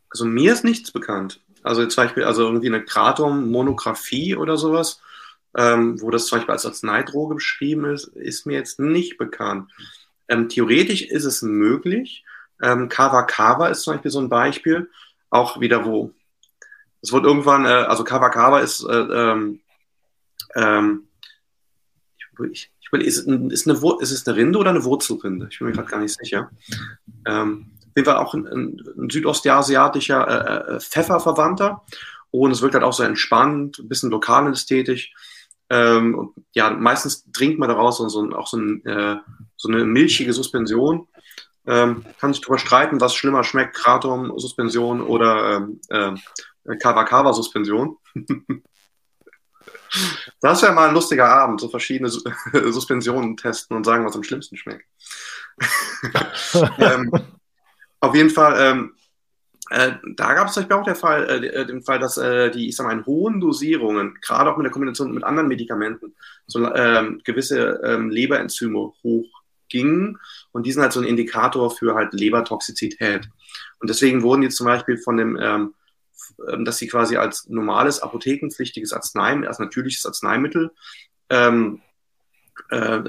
Also mir ist nichts bekannt. Also zum Beispiel, also irgendwie eine Kratom-Monographie oder sowas, ähm, wo das zum Beispiel als Arzneidroge beschrieben ist, ist mir jetzt nicht bekannt. Ähm, theoretisch ist es möglich. Ähm, Kava Kava ist zum Beispiel so ein Beispiel, auch wieder wo. Es wird irgendwann, äh, also Kava Kava ist, äh, ähm, ähm, ich, ich ist, ist, eine, ist es eine Rinde oder eine Wurzelrinde? Ich bin mir gerade gar nicht sicher. Ähm, auf jeden Fall auch ein, ein, südostasiatischer äh, äh, Pfefferverwandter. Und es wirkt halt auch so entspannt, ein bisschen lokalästhetisch. Ähm, und ja, meistens trinkt man daraus so, so, auch so, ein, äh, so eine milchige Suspension. Ähm, kann sich darüber streiten, was schlimmer schmeckt, Kratom-Suspension oder ähm, äh, Kava-Kava-Suspension. [laughs] Das wäre mal ein lustiger Abend, so verschiedene [laughs] Suspensionen testen und sagen, was am schlimmsten schmeckt. [laughs] ähm, auf jeden Fall, ähm, äh, da gab es zum Beispiel auch der Fall, äh, äh, den Fall, dass äh, die, ich sag mal, in hohen Dosierungen, gerade auch mit der Kombination mit anderen Medikamenten, so ähm, gewisse ähm, Leberenzyme hochgingen und die sind halt so ein Indikator für halt Lebertoxizität. Und deswegen wurden die zum Beispiel von dem ähm, ähm, dass sie quasi als normales apothekenpflichtiges Arzneimittel, als natürliches Arzneimittel, ähm, äh,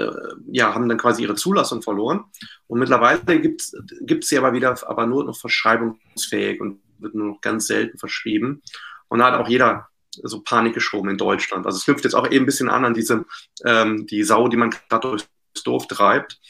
ja, haben dann quasi ihre Zulassung verloren. Und mittlerweile gibt es sie aber wieder, aber nur noch verschreibungsfähig und wird nur noch ganz selten verschrieben. Und da hat auch jeder so Panik geschoben in Deutschland. Also es knüpft jetzt auch eben ein bisschen an an diese, ähm, die Sau, die man gerade durchs Dorf treibt.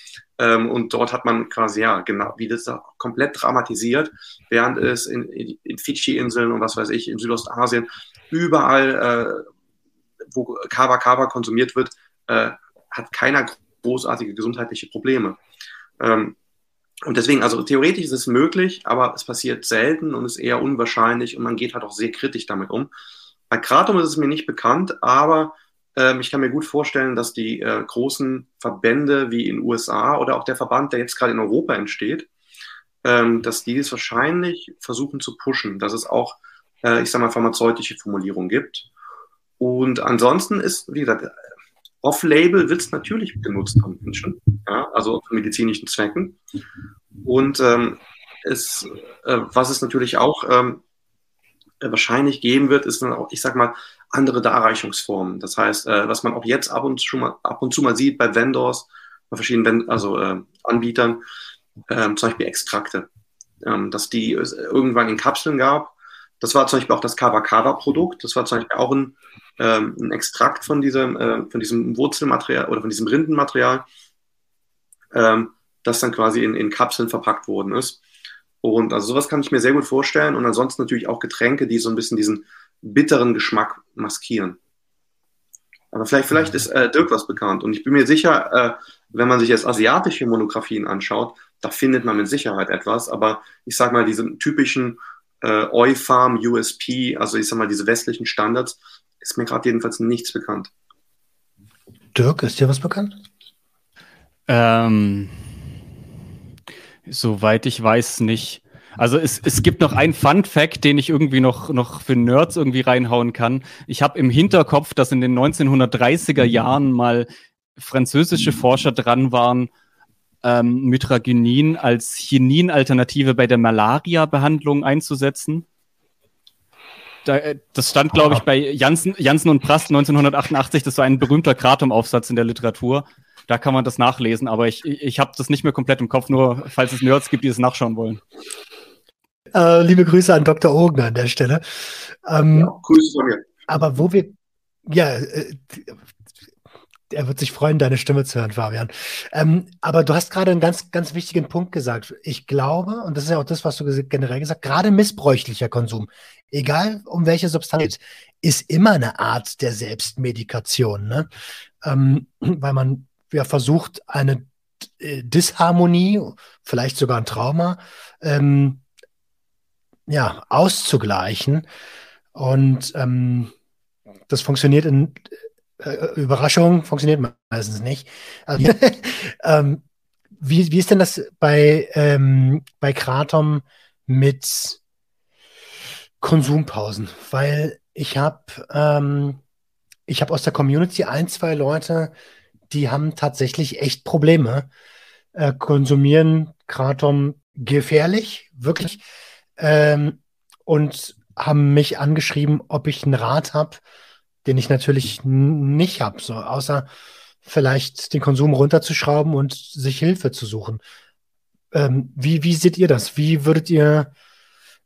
Ähm, und dort hat man quasi, ja, genau, wie das da komplett dramatisiert, während es in, in, in Fidschi-Inseln und was weiß ich, in Südostasien, überall, äh, wo Kava Kava konsumiert wird, äh, hat keiner großartige gesundheitliche Probleme. Ähm, und deswegen, also theoretisch ist es möglich, aber es passiert selten und ist eher unwahrscheinlich und man geht halt auch sehr kritisch damit um. Bei Kratom ist es mir nicht bekannt, aber ähm, ich kann mir gut vorstellen, dass die äh, großen Verbände wie in USA oder auch der Verband, der jetzt gerade in Europa entsteht, ähm, dass die es wahrscheinlich versuchen zu pushen, dass es auch, äh, ich sag mal, pharmazeutische Formulierungen gibt. Und ansonsten ist, wie gesagt, Off-Label wird es natürlich genutzt von Menschen, ja, also zu medizinischen Zwecken. Und ähm, es, äh, was es natürlich auch ähm, wahrscheinlich geben wird, ist dann auch, ich sag mal, andere Darreichungsformen. Das heißt, äh, was man auch jetzt ab und, zu mal, ab und zu mal sieht bei Vendors, bei verschiedenen also, äh, Anbietern, äh, zum Beispiel Extrakte, ähm, dass die es irgendwann in Kapseln gab. Das war zum Beispiel auch das Kava Kava Produkt. Das war zum Beispiel auch ein, ähm, ein Extrakt von diesem, äh, von diesem Wurzelmaterial oder von diesem Rindenmaterial, ähm, das dann quasi in, in Kapseln verpackt worden ist. Und also sowas kann ich mir sehr gut vorstellen. Und ansonsten natürlich auch Getränke, die so ein bisschen diesen bitteren Geschmack maskieren. Aber vielleicht, vielleicht ist äh, Dirk was bekannt. Und ich bin mir sicher, äh, wenn man sich jetzt asiatische Monographien anschaut, da findet man mit Sicherheit etwas. Aber ich sage mal, diese typischen äh, Oi-Farm, USP, also ich sage mal, diese westlichen Standards, ist mir gerade jedenfalls nichts bekannt. Dirk, ist dir was bekannt? Ähm, soweit ich weiß, nicht. Also es, es gibt noch einen Fun Fact, den ich irgendwie noch, noch für Nerds irgendwie reinhauen kann. Ich habe im Hinterkopf, dass in den 1930er Jahren mal französische Forscher dran waren, ähm, Mitragynin als Chinin-Alternative bei der Malaria-Behandlung einzusetzen. Da, äh, das stand, glaube ich, bei Janssen, Janssen und Prast 1988. Das war ein berühmter Kratom-Aufsatz in der Literatur. Da kann man das nachlesen, aber ich, ich habe das nicht mehr komplett im Kopf, nur falls es Nerds gibt, die es nachschauen wollen. Äh, liebe Grüße an Dr. Ogner an der Stelle. Ähm, ja, Grüße von mir. Aber wo wir, ja, äh, er wird sich freuen, deine Stimme zu hören, Fabian. Ähm, aber du hast gerade einen ganz, ganz wichtigen Punkt gesagt. Ich glaube, und das ist ja auch das, was du generell gesagt hast, gerade missbräuchlicher Konsum, egal um welche Substanz, ist immer eine Art der Selbstmedikation, ne? Ähm, weil man ja versucht, eine äh, Disharmonie, vielleicht sogar ein Trauma, ähm, ja, auszugleichen. Und ähm, das funktioniert in äh, Überraschung, funktioniert meistens nicht. Also, [laughs] ähm, wie, wie ist denn das bei, ähm, bei Kratom mit Konsumpausen? Weil ich habe ähm, ich habe aus der Community ein, zwei Leute, die haben tatsächlich echt Probleme, äh, konsumieren Kratom gefährlich, wirklich ähm, und haben mich angeschrieben, ob ich einen Rat habe, den ich natürlich nicht habe, so außer vielleicht den Konsum runterzuschrauben und sich Hilfe zu suchen. Ähm, wie, wie seht ihr das? Wie würdet ihr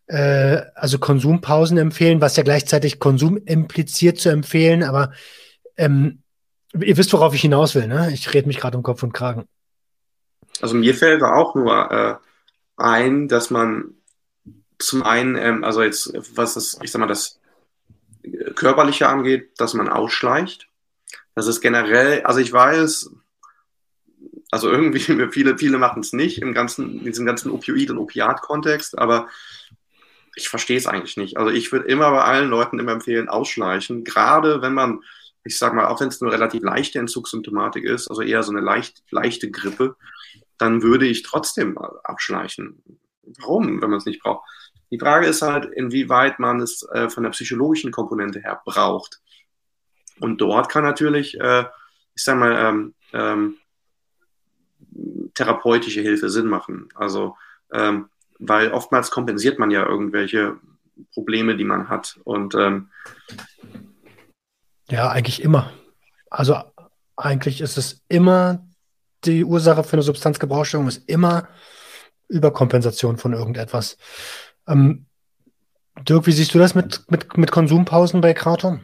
äh, also Konsumpausen empfehlen, was ja gleichzeitig Konsum impliziert zu empfehlen, aber ähm, ihr wisst, worauf ich hinaus will, ne? Ich rede mich gerade um Kopf und Kragen. Also mir fällt da auch nur äh, ein, dass man zum einen, ähm, also jetzt, was das, ich sag mal, das Körperliche angeht, dass man ausschleicht. Das ist generell, also ich weiß, also irgendwie, [laughs] viele, viele machen es nicht im ganzen, in diesem ganzen Opioid- und Opiat-Kontext, aber ich verstehe es eigentlich nicht. Also ich würde immer bei allen Leuten immer empfehlen, ausschleichen, gerade wenn man, ich sag mal, auch wenn es eine relativ leichte Entzugssymptomatik ist, also eher so eine leicht, leichte Grippe, dann würde ich trotzdem abschleichen. Warum, wenn man es nicht braucht? Die Frage ist halt, inwieweit man es äh, von der psychologischen Komponente her braucht. Und dort kann natürlich, äh, ich sag mal, ähm, ähm, therapeutische Hilfe Sinn machen. Also, ähm, weil oftmals kompensiert man ja irgendwelche Probleme, die man hat. Und ähm, ja, eigentlich immer. Also eigentlich ist es immer die Ursache für eine Substanzgebrauchsstörung ist immer Überkompensation von irgendetwas. Ähm, Dirk, wie siehst du das mit, mit, mit Konsumpausen bei Kratom?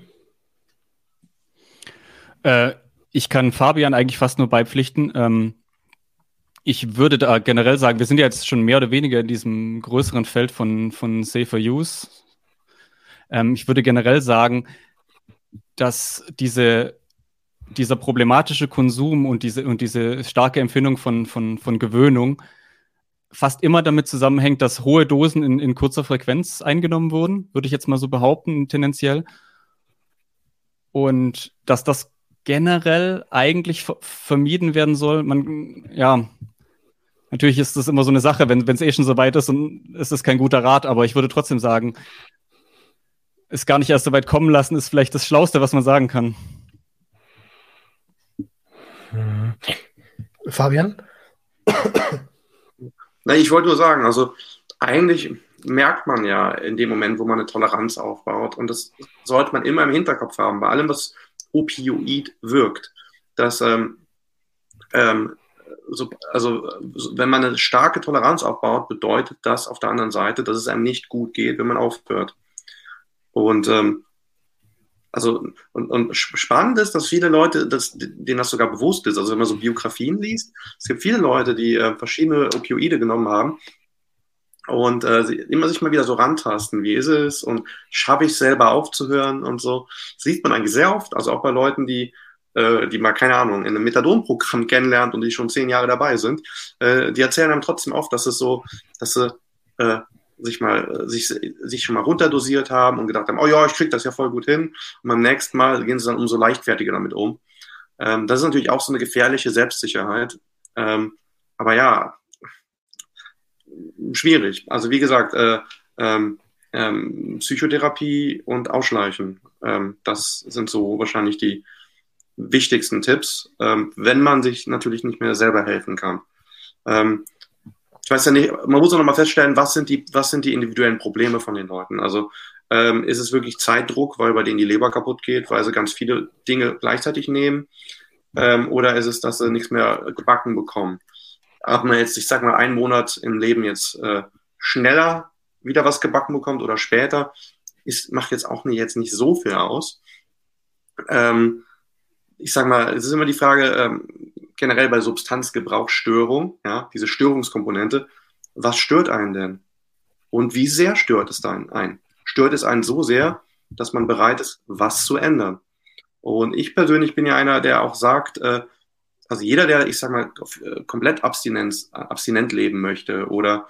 Äh, ich kann Fabian eigentlich fast nur beipflichten. Ähm, ich würde da generell sagen, wir sind ja jetzt schon mehr oder weniger in diesem größeren Feld von, von Safer Use. Ähm, ich würde generell sagen, dass diese, dieser problematische Konsum und diese, und diese starke Empfindung von, von, von Gewöhnung fast immer damit zusammenhängt, dass hohe Dosen in, in kurzer Frequenz eingenommen wurden, würde ich jetzt mal so behaupten, tendenziell. Und dass das generell eigentlich vermieden werden soll. Man, ja, natürlich ist das immer so eine Sache, wenn es eh schon so weit ist, und ist es kein guter Rat, aber ich würde trotzdem sagen, es gar nicht erst so weit kommen lassen, ist vielleicht das Schlauste, was man sagen kann. Hm. Fabian? [coughs] Na, ich wollte nur sagen, also eigentlich merkt man ja in dem Moment, wo man eine Toleranz aufbaut. Und das sollte man immer im Hinterkopf haben, bei allem, was Opioid wirkt. Dass, ähm, ähm, so, also, wenn man eine starke Toleranz aufbaut, bedeutet das auf der anderen Seite, dass es einem nicht gut geht, wenn man aufhört. Und ähm, also und, und spannend ist, dass viele Leute, dass, denen das sogar bewusst ist. Also wenn man so Biografien liest, es gibt viele Leute, die äh, verschiedene Opioide genommen haben und äh, immer sich mal wieder so rantasten, wie ist es und schaffe ich selber aufzuhören und so. Das sieht man eigentlich sehr oft, also auch bei Leuten, die äh, die mal, keine Ahnung, in einem Methadon-Programm [laughs] kennenlernt und die schon zehn Jahre dabei sind, äh, die erzählen einem trotzdem oft, dass es so, dass sie äh, sich mal sich, sich schon mal runterdosiert haben und gedacht haben, oh ja, ich krieg das ja voll gut hin. Und beim nächsten Mal gehen sie dann umso leichtfertiger damit um. Ähm, das ist natürlich auch so eine gefährliche Selbstsicherheit. Ähm, aber ja, schwierig. Also wie gesagt, äh, ähm, ähm, Psychotherapie und Ausschleichen, ähm, das sind so wahrscheinlich die wichtigsten Tipps, ähm, wenn man sich natürlich nicht mehr selber helfen kann. Ich weiß ja nicht, man muss auch nochmal feststellen, was sind, die, was sind die individuellen Probleme von den Leuten? Also ähm, ist es wirklich Zeitdruck, weil bei denen die Leber kaputt geht, weil sie ganz viele Dinge gleichzeitig nehmen? Ähm, oder ist es, dass sie nichts mehr gebacken bekommen? Ob man jetzt, ich sag mal, einen Monat im Leben jetzt äh, schneller wieder was gebacken bekommt oder später, ist, macht jetzt auch nicht, jetzt nicht so viel aus. Ähm, ich sag mal, es ist immer die Frage, ähm, generell bei Substanzgebrauchsstörung, ja, diese Störungskomponente, was stört einen denn? Und wie sehr stört es einen? Stört es einen so sehr, dass man bereit ist, was zu ändern? Und ich persönlich bin ja einer, der auch sagt, äh, also jeder, der, ich sag mal, äh, komplett Abstinenz, abstinent leben möchte oder,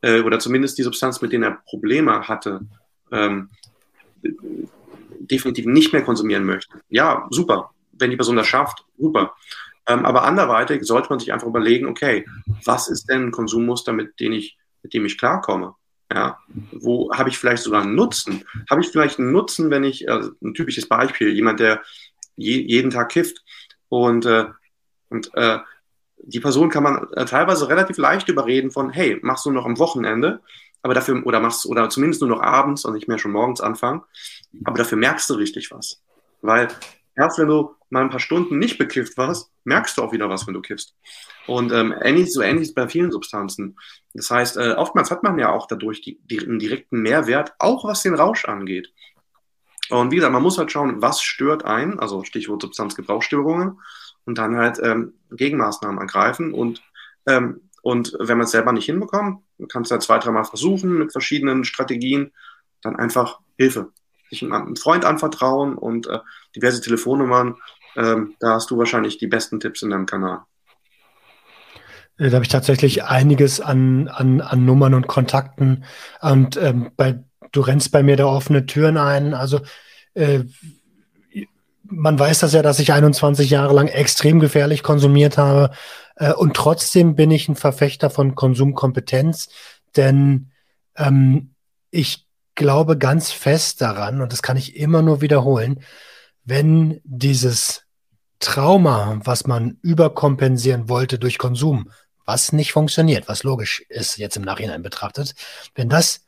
äh, oder zumindest die Substanz, mit denen er Probleme hatte, ähm, definitiv nicht mehr konsumieren möchte. Ja, super. Wenn die Person das schafft, super. Ähm, aber anderweitig sollte man sich einfach überlegen, okay, was ist denn ein Konsummuster, mit dem ich, mit dem ich klarkomme? Ja, wo habe ich vielleicht sogar einen Nutzen? Habe ich vielleicht einen Nutzen, wenn ich, also ein typisches Beispiel, jemand, der je, jeden Tag kifft und, äh, und äh, die Person kann man äh, teilweise relativ leicht überreden von, hey, machst du noch am Wochenende, aber dafür, oder machst, oder zumindest nur noch abends und nicht mehr schon morgens anfangen, aber dafür merkst du richtig was. Weil erst wenn du mal ein paar Stunden nicht bekifft warst, merkst du auch wieder was, wenn du kiffst. Und ähm, ähnlich, so ähnlich ist bei vielen Substanzen. Das heißt, äh, oftmals hat man ja auch dadurch die, die, einen direkten Mehrwert, auch was den Rausch angeht. Und wie gesagt, man muss halt schauen, was stört ein, also Stichwort Substanzgebrauchsstörungen, und dann halt ähm, Gegenmaßnahmen ergreifen. Und, ähm, und wenn man es selber nicht hinbekommt, kannst du halt zwei, dreimal versuchen mit verschiedenen Strategien, dann einfach Hilfe. Sich einem Freund anvertrauen und äh, diverse Telefonnummern ähm, da hast du wahrscheinlich die besten Tipps in deinem Kanal. Äh, da habe ich tatsächlich einiges an, an, an Nummern und Kontakten. Und ähm, bei, du rennst bei mir da offene Türen ein. Also äh, man weiß das ja, dass ich 21 Jahre lang extrem gefährlich konsumiert habe. Äh, und trotzdem bin ich ein Verfechter von Konsumkompetenz, denn ähm, ich glaube ganz fest daran, und das kann ich immer nur wiederholen, wenn dieses Trauma, was man überkompensieren wollte durch Konsum, was nicht funktioniert, was logisch ist jetzt im Nachhinein betrachtet, wenn das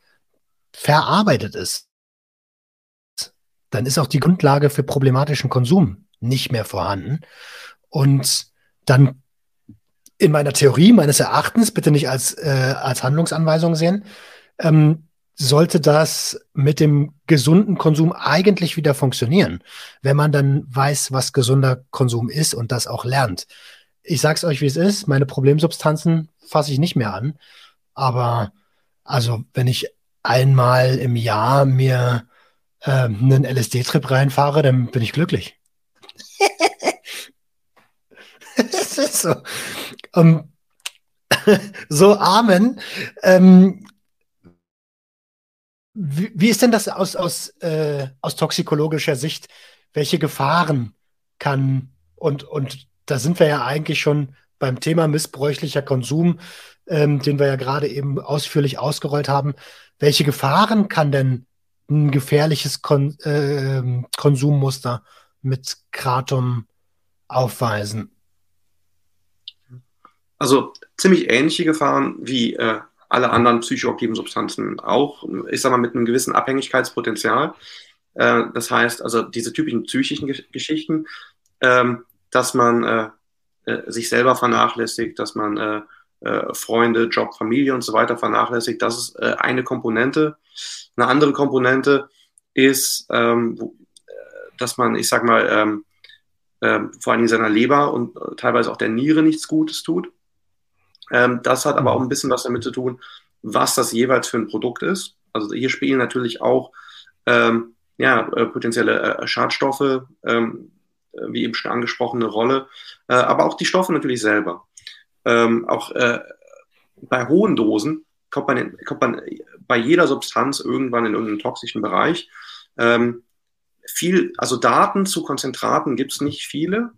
verarbeitet ist, dann ist auch die Grundlage für problematischen Konsum nicht mehr vorhanden. Und dann in meiner Theorie, meines Erachtens, bitte nicht als, äh, als Handlungsanweisung sehen, ähm, sollte das mit dem gesunden Konsum eigentlich wieder funktionieren, wenn man dann weiß, was gesunder Konsum ist und das auch lernt. Ich sag's euch, wie es ist. Meine Problemsubstanzen fasse ich nicht mehr an. Aber also, wenn ich einmal im Jahr mir äh, einen LSD-Trip reinfahre, dann bin ich glücklich. [laughs] das ist so. Um, [laughs] so Amen. Ähm, wie, wie, ist denn das aus, aus, äh, aus toxikologischer Sicht? Welche Gefahren kann und, und da sind wir ja eigentlich schon beim Thema missbräuchlicher Konsum, ähm, den wir ja gerade eben ausführlich ausgerollt haben. Welche Gefahren kann denn ein gefährliches Kon äh, Konsummuster mit Kratom aufweisen? Also ziemlich ähnliche Gefahren wie äh, alle anderen psychoaktiven Substanzen auch. Ich sage mal mit einem gewissen Abhängigkeitspotenzial. Äh, das heißt, also diese typischen psychischen Ge Geschichten, ähm, dass man äh, äh, sich selber vernachlässigt, dass man äh, äh, Freunde, Job, Familie und so weiter vernachlässigt. Das ist äh, eine Komponente. Eine andere Komponente ist, ähm, dass man, ich sag mal, ähm, ähm, vor allem seiner Leber und teilweise auch der Niere nichts Gutes tut. Ähm, das hat aber auch ein bisschen was damit zu tun, was das jeweils für ein Produkt ist. Also hier spielen natürlich auch ähm, ja, äh, potenzielle äh, Schadstoffe, ähm, äh, wie eben schon angesprochen, eine Rolle, äh, aber auch die Stoffe natürlich selber. Ähm, auch äh, bei hohen Dosen kommt man, in, kommt man bei jeder Substanz irgendwann in irgendeinen toxischen Bereich. Ähm, viel, also Daten zu Konzentraten gibt es nicht viele,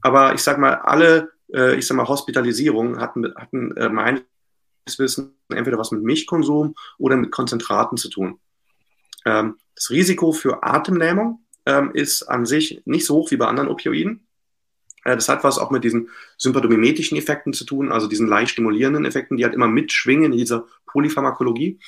aber ich sag mal, alle äh, ich sag mal, Hospitalisierung hatten, hatten äh, meines Wissens entweder was mit Milchkonsum oder mit Konzentraten zu tun. Ähm, das Risiko für Atemlähmung ähm, ist an sich nicht so hoch wie bei anderen Opioiden. Äh, das hat was auch mit diesen sympathomimetischen Effekten zu tun, also diesen leicht stimulierenden Effekten, die halt immer mitschwingen in dieser Polypharmakologie.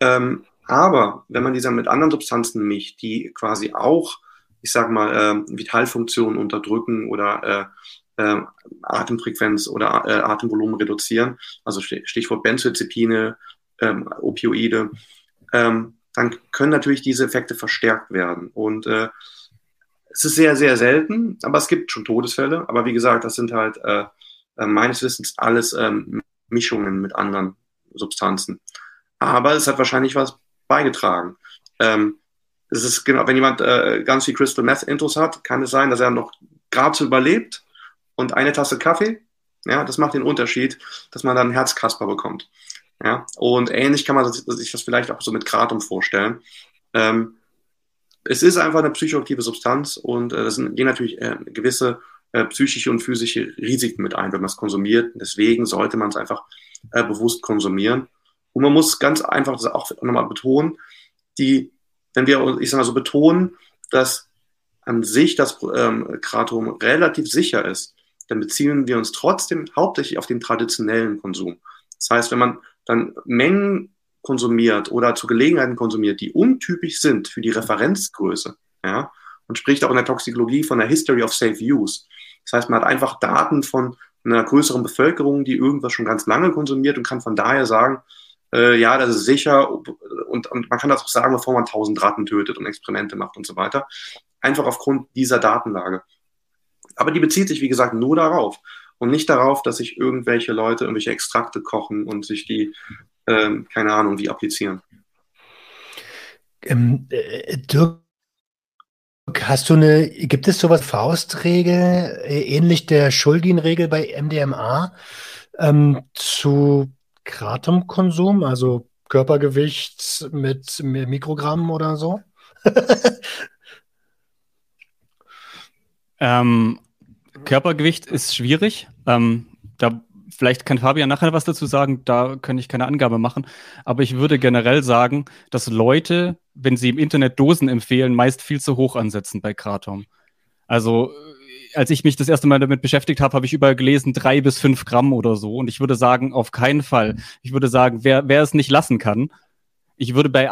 Ähm, aber wenn man diese mit anderen Substanzen mischt, die quasi auch, ich sag mal, äh, Vitalfunktionen unterdrücken oder äh, Atemfrequenz oder äh, Atemvolumen reduzieren, also Stichwort Benzodiazepine, ähm, Opioide, ähm, dann können natürlich diese Effekte verstärkt werden. Und äh, es ist sehr, sehr selten, aber es gibt schon Todesfälle. Aber wie gesagt, das sind halt äh, äh meines Wissens alles ähm, Mischungen mit anderen Substanzen. Aber es hat wahrscheinlich was beigetragen. Ähm, es ist genau, wenn jemand äh, ganz viel Crystal Meth Intos hat, kann es sein, dass er noch gerade so überlebt und eine Tasse Kaffee, ja, das macht den Unterschied, dass man dann Herzkasper bekommt. Ja, und ähnlich kann man sich das vielleicht auch so mit Kratom vorstellen. Ähm, es ist einfach eine psychoaktive Substanz und äh, da sind, gehen natürlich äh, gewisse äh, psychische und physische Risiken mit ein, wenn man es konsumiert. Deswegen sollte man es einfach äh, bewusst konsumieren. Und man muss ganz einfach das auch nochmal betonen, die, wenn wir, ich sag mal so betonen, dass an sich das ähm, Kratom relativ sicher ist, dann beziehen wir uns trotzdem hauptsächlich auf den traditionellen Konsum. Das heißt, wenn man dann Mengen konsumiert oder zu Gelegenheiten konsumiert, die untypisch sind für die Referenzgröße, ja, und spricht auch in der Toxikologie von der History of Safe Use. Das heißt, man hat einfach Daten von einer größeren Bevölkerung, die irgendwas schon ganz lange konsumiert und kann von daher sagen, äh, ja, das ist sicher und, und man kann das auch sagen, bevor man tausend Ratten tötet und Experimente macht und so weiter. Einfach aufgrund dieser Datenlage. Aber die bezieht sich, wie gesagt, nur darauf und nicht darauf, dass sich irgendwelche Leute irgendwelche Extrakte kochen und sich die, ähm, keine Ahnung, wie applizieren. Ähm, äh, Dirk, hast du eine, gibt es sowas Faustregel, äh, ähnlich der Schulgin-Regel bei MDMA, ähm, zu Kratomkonsum, also Körpergewicht mit Mikrogrammen oder so? [laughs] ähm, Körpergewicht ist schwierig. Ähm, da vielleicht kann Fabian nachher was dazu sagen, da kann ich keine Angabe machen. Aber ich würde generell sagen, dass Leute, wenn sie im Internet Dosen empfehlen, meist viel zu hoch ansetzen bei Kratom. Also äh, als ich mich das erste Mal damit beschäftigt habe, habe ich überall gelesen, drei bis fünf Gramm oder so. Und ich würde sagen, auf keinen Fall. Ich würde sagen, wer, wer es nicht lassen kann, ich würde bei,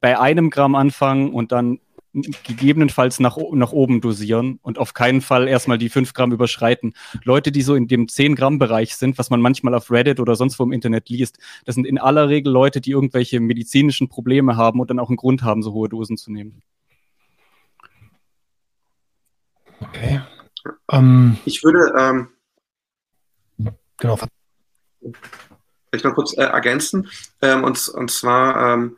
bei einem Gramm anfangen und dann gegebenenfalls nach, nach oben dosieren und auf keinen Fall erstmal die 5 Gramm überschreiten. Leute, die so in dem 10 Gramm Bereich sind, was man manchmal auf Reddit oder sonst wo im Internet liest, das sind in aller Regel Leute, die irgendwelche medizinischen Probleme haben und dann auch einen Grund haben, so hohe Dosen zu nehmen. Okay. Um, ich würde ähm, genau. Vielleicht noch kurz äh, ergänzen. Ähm, und, und zwar ähm,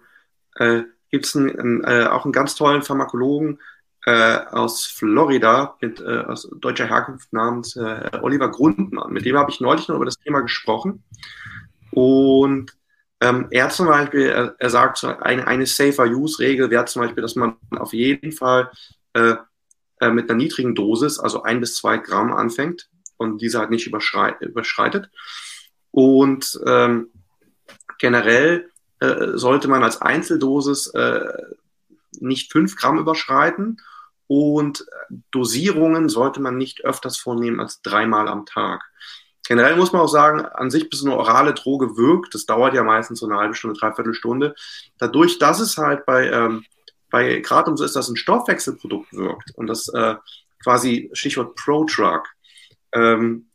äh, gibt es äh, auch einen ganz tollen Pharmakologen äh, aus Florida mit äh, aus deutscher Herkunft namens äh, Oliver Grundmann. Mit dem habe ich neulich noch über das Thema gesprochen. Und ähm, er zum Beispiel, er, er sagt, eine, eine Safer-Use-Regel wäre zum Beispiel, dass man auf jeden Fall äh, äh, mit einer niedrigen Dosis, also ein bis zwei Gramm anfängt und diese halt nicht überschreitet. Und ähm, generell äh, sollte man als Einzeldosis äh, nicht fünf Gramm überschreiten und Dosierungen sollte man nicht öfters vornehmen als dreimal am Tag. Generell muss man auch sagen, an sich bis eine orale Droge wirkt, das dauert ja meistens so eine halbe Stunde, dreiviertel Stunde. Dadurch, dass es halt bei, ähm, bei Kratom so ist, dass ein Stoffwechselprodukt wirkt und das äh, quasi Stichwort Pro-Drug. Ähm,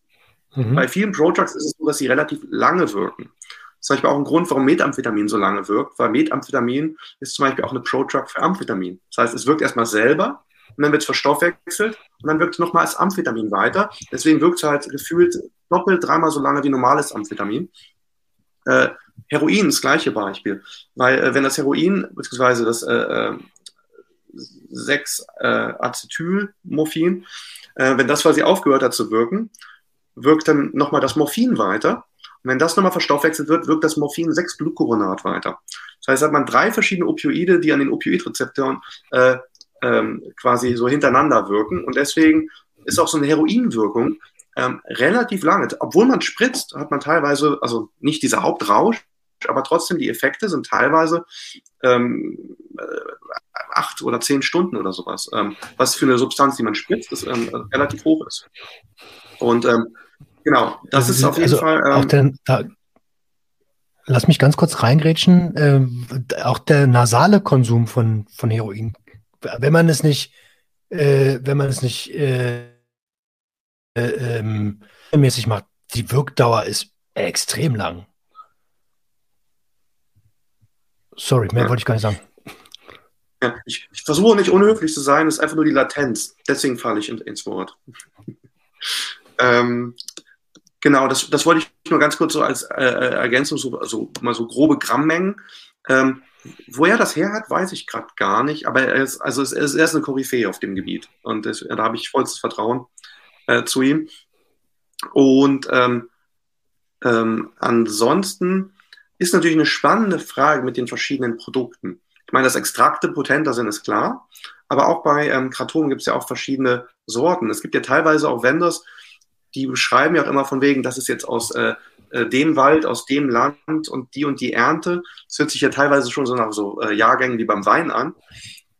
mhm. Bei vielen Pro-Drugs ist es so, dass sie relativ lange wirken. Zum Beispiel auch ein Grund, warum Methamphetamin so lange wirkt, weil Methamphetamin ist zum Beispiel auch eine Pro-Drug für Amphetamin. Das heißt, es wirkt erstmal selber und dann wird es verstoffwechselt und dann wirkt es nochmal als Amphetamin weiter. Deswegen wirkt es halt gefühlt doppelt, dreimal so lange wie normales Amphetamin. Äh, Heroin, das gleiche Beispiel. Weil äh, wenn das Heroin, beziehungsweise das äh, 6-Acetylmorphin, äh, äh, wenn das quasi aufgehört hat zu wirken, wirkt dann nochmal das Morphin weiter. Und wenn das nochmal verstoffwechselt wird, wirkt das Morphin 6-Glucuronat weiter. Das heißt, hat man drei verschiedene Opioide, die an den Opioidrezeptoren äh, ähm, quasi so hintereinander wirken. Und deswegen ist auch so eine Heroinwirkung ähm, relativ lange. Obwohl man spritzt, hat man teilweise, also nicht dieser Hauptrausch, aber trotzdem die Effekte sind teilweise ähm, äh, acht oder zehn Stunden oder sowas, ähm, was für eine Substanz, die man spritzt, ist, ähm, relativ hoch ist. Und ähm, genau, das also, ist auf jeden also Fall. auch ähm, der, da, lass mich ganz kurz reingrätschen. Äh, auch der nasale Konsum von, von Heroin, wenn man es nicht, äh, wenn man es nicht äh, äh, ähm, mäßig macht, die Wirkdauer ist extrem lang. Sorry, mehr ja. wollte ich gar nicht sagen. Ja, ich, ich, versuche nicht unhöflich zu sein, es ist einfach nur die Latenz. Deswegen falle ich in, ins Wort. [laughs] ähm, genau, das, das wollte ich nur ganz kurz so als äh, äh, Ergänzung, so, also mal so grobe Grammmengen. Ähm, wo er das her hat, weiß ich gerade gar nicht, aber er ist, also er ist, er ist eine Koryphäe auf dem Gebiet und das, da habe ich vollstes Vertrauen äh, zu ihm. Und ähm, ähm, ansonsten ist natürlich eine spannende Frage mit den verschiedenen Produkten. Ich meine, dass Extrakte potenter sind, ist klar, aber auch bei ähm, Kratom gibt es ja auch verschiedene Sorten. Es gibt ja teilweise auch Vendors, die beschreiben ja auch immer von wegen, das ist jetzt aus äh, äh, dem Wald, aus dem Land und die und die Ernte. Das hört sich ja teilweise schon so nach so äh, Jahrgängen wie beim Wein an.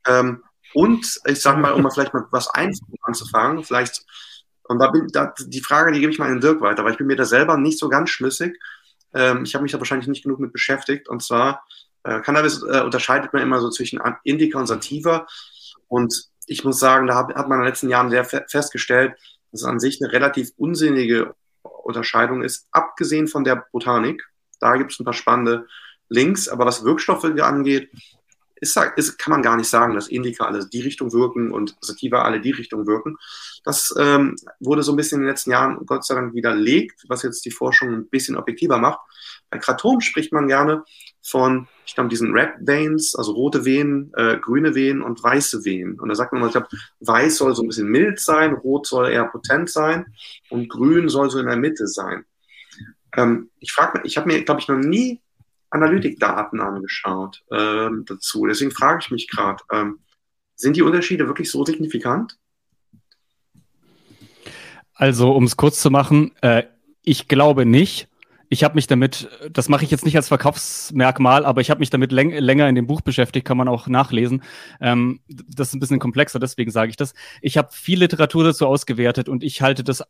Ähm, und ich sage mal, um mal vielleicht mal was Einfaches anzufangen, vielleicht und da bin da, die Frage, die gebe ich mal in Dirk weiter, weil ich bin mir da selber nicht so ganz schlüssig. Ähm, ich habe mich da wahrscheinlich nicht genug mit beschäftigt. Und zwar, äh, Cannabis äh, unterscheidet man immer so zwischen Indica und Sativa. Und ich muss sagen, da hat, hat man in den letzten Jahren sehr fe festgestellt, dass es an sich eine relativ unsinnige Unterscheidung ist, abgesehen von der Botanik. Da gibt es ein paar spannende Links, aber was Wirkstoffe angeht, ist, ist, kann man gar nicht sagen, dass Indica alle die Richtung wirken und Sativa alle die Richtung wirken. Das ähm, wurde so ein bisschen in den letzten Jahren Gott sei Dank widerlegt, was jetzt die Forschung ein bisschen objektiver macht. Bei Kratom spricht man gerne von, ich glaube, diesen Red Veins, also rote Venen, äh, grüne Venen und weiße Venen. Und da sagt man mal, ich glaube, weiß soll so ein bisschen mild sein, rot soll eher potent sein und grün soll so in der Mitte sein. Ähm, ich frage mich, ich habe mir, glaube ich, noch nie Analytikdaten angeschaut ähm, dazu. Deswegen frage ich mich gerade, ähm, sind die Unterschiede wirklich so signifikant? Also, um es kurz zu machen, äh, ich glaube nicht. Ich habe mich damit, das mache ich jetzt nicht als Verkaufsmerkmal, aber ich habe mich damit läng länger in dem Buch beschäftigt, kann man auch nachlesen. Ähm, das ist ein bisschen komplexer, deswegen sage ich das. Ich habe viel Literatur dazu ausgewertet und ich halte das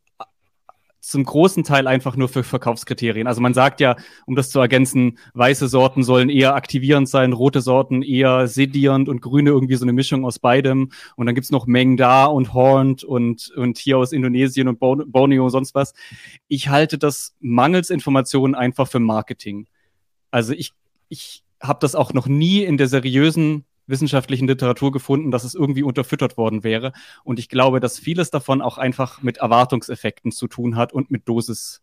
zum großen Teil einfach nur für Verkaufskriterien. Also man sagt ja, um das zu ergänzen, weiße Sorten sollen eher aktivierend sein, rote Sorten eher sedierend und grüne irgendwie so eine Mischung aus beidem. Und dann gibt's noch Mengda und Horned und, und hier aus Indonesien und Borneo und sonst was. Ich halte das mangels Informationen einfach für Marketing. Also ich, ich habe das auch noch nie in der seriösen wissenschaftlichen Literatur gefunden, dass es irgendwie unterfüttert worden wäre. Und ich glaube, dass vieles davon auch einfach mit Erwartungseffekten zu tun hat und mit Dosis.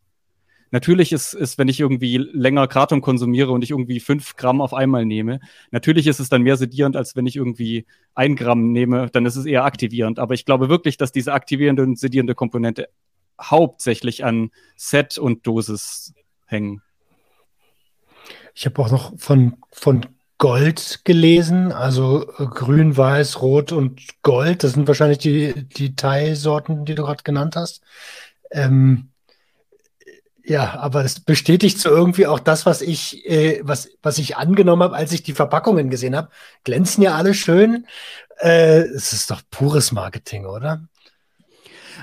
Natürlich ist, ist, wenn ich irgendwie länger Kratom konsumiere und ich irgendwie fünf Gramm auf einmal nehme, natürlich ist es dann mehr sedierend, als wenn ich irgendwie ein Gramm nehme, dann ist es eher aktivierend. Aber ich glaube wirklich, dass diese aktivierende und sedierende Komponente hauptsächlich an Set und Dosis hängen. Ich habe auch noch von, von Gold gelesen, also äh, grün, weiß, rot und Gold. Das sind wahrscheinlich die, die Thai-Sorten, die du gerade genannt hast. Ähm, ja, aber es bestätigt so irgendwie auch das, was ich, äh, was, was ich angenommen habe, als ich die Verpackungen gesehen habe. Glänzen ja alle schön. Äh, es ist doch pures Marketing, oder?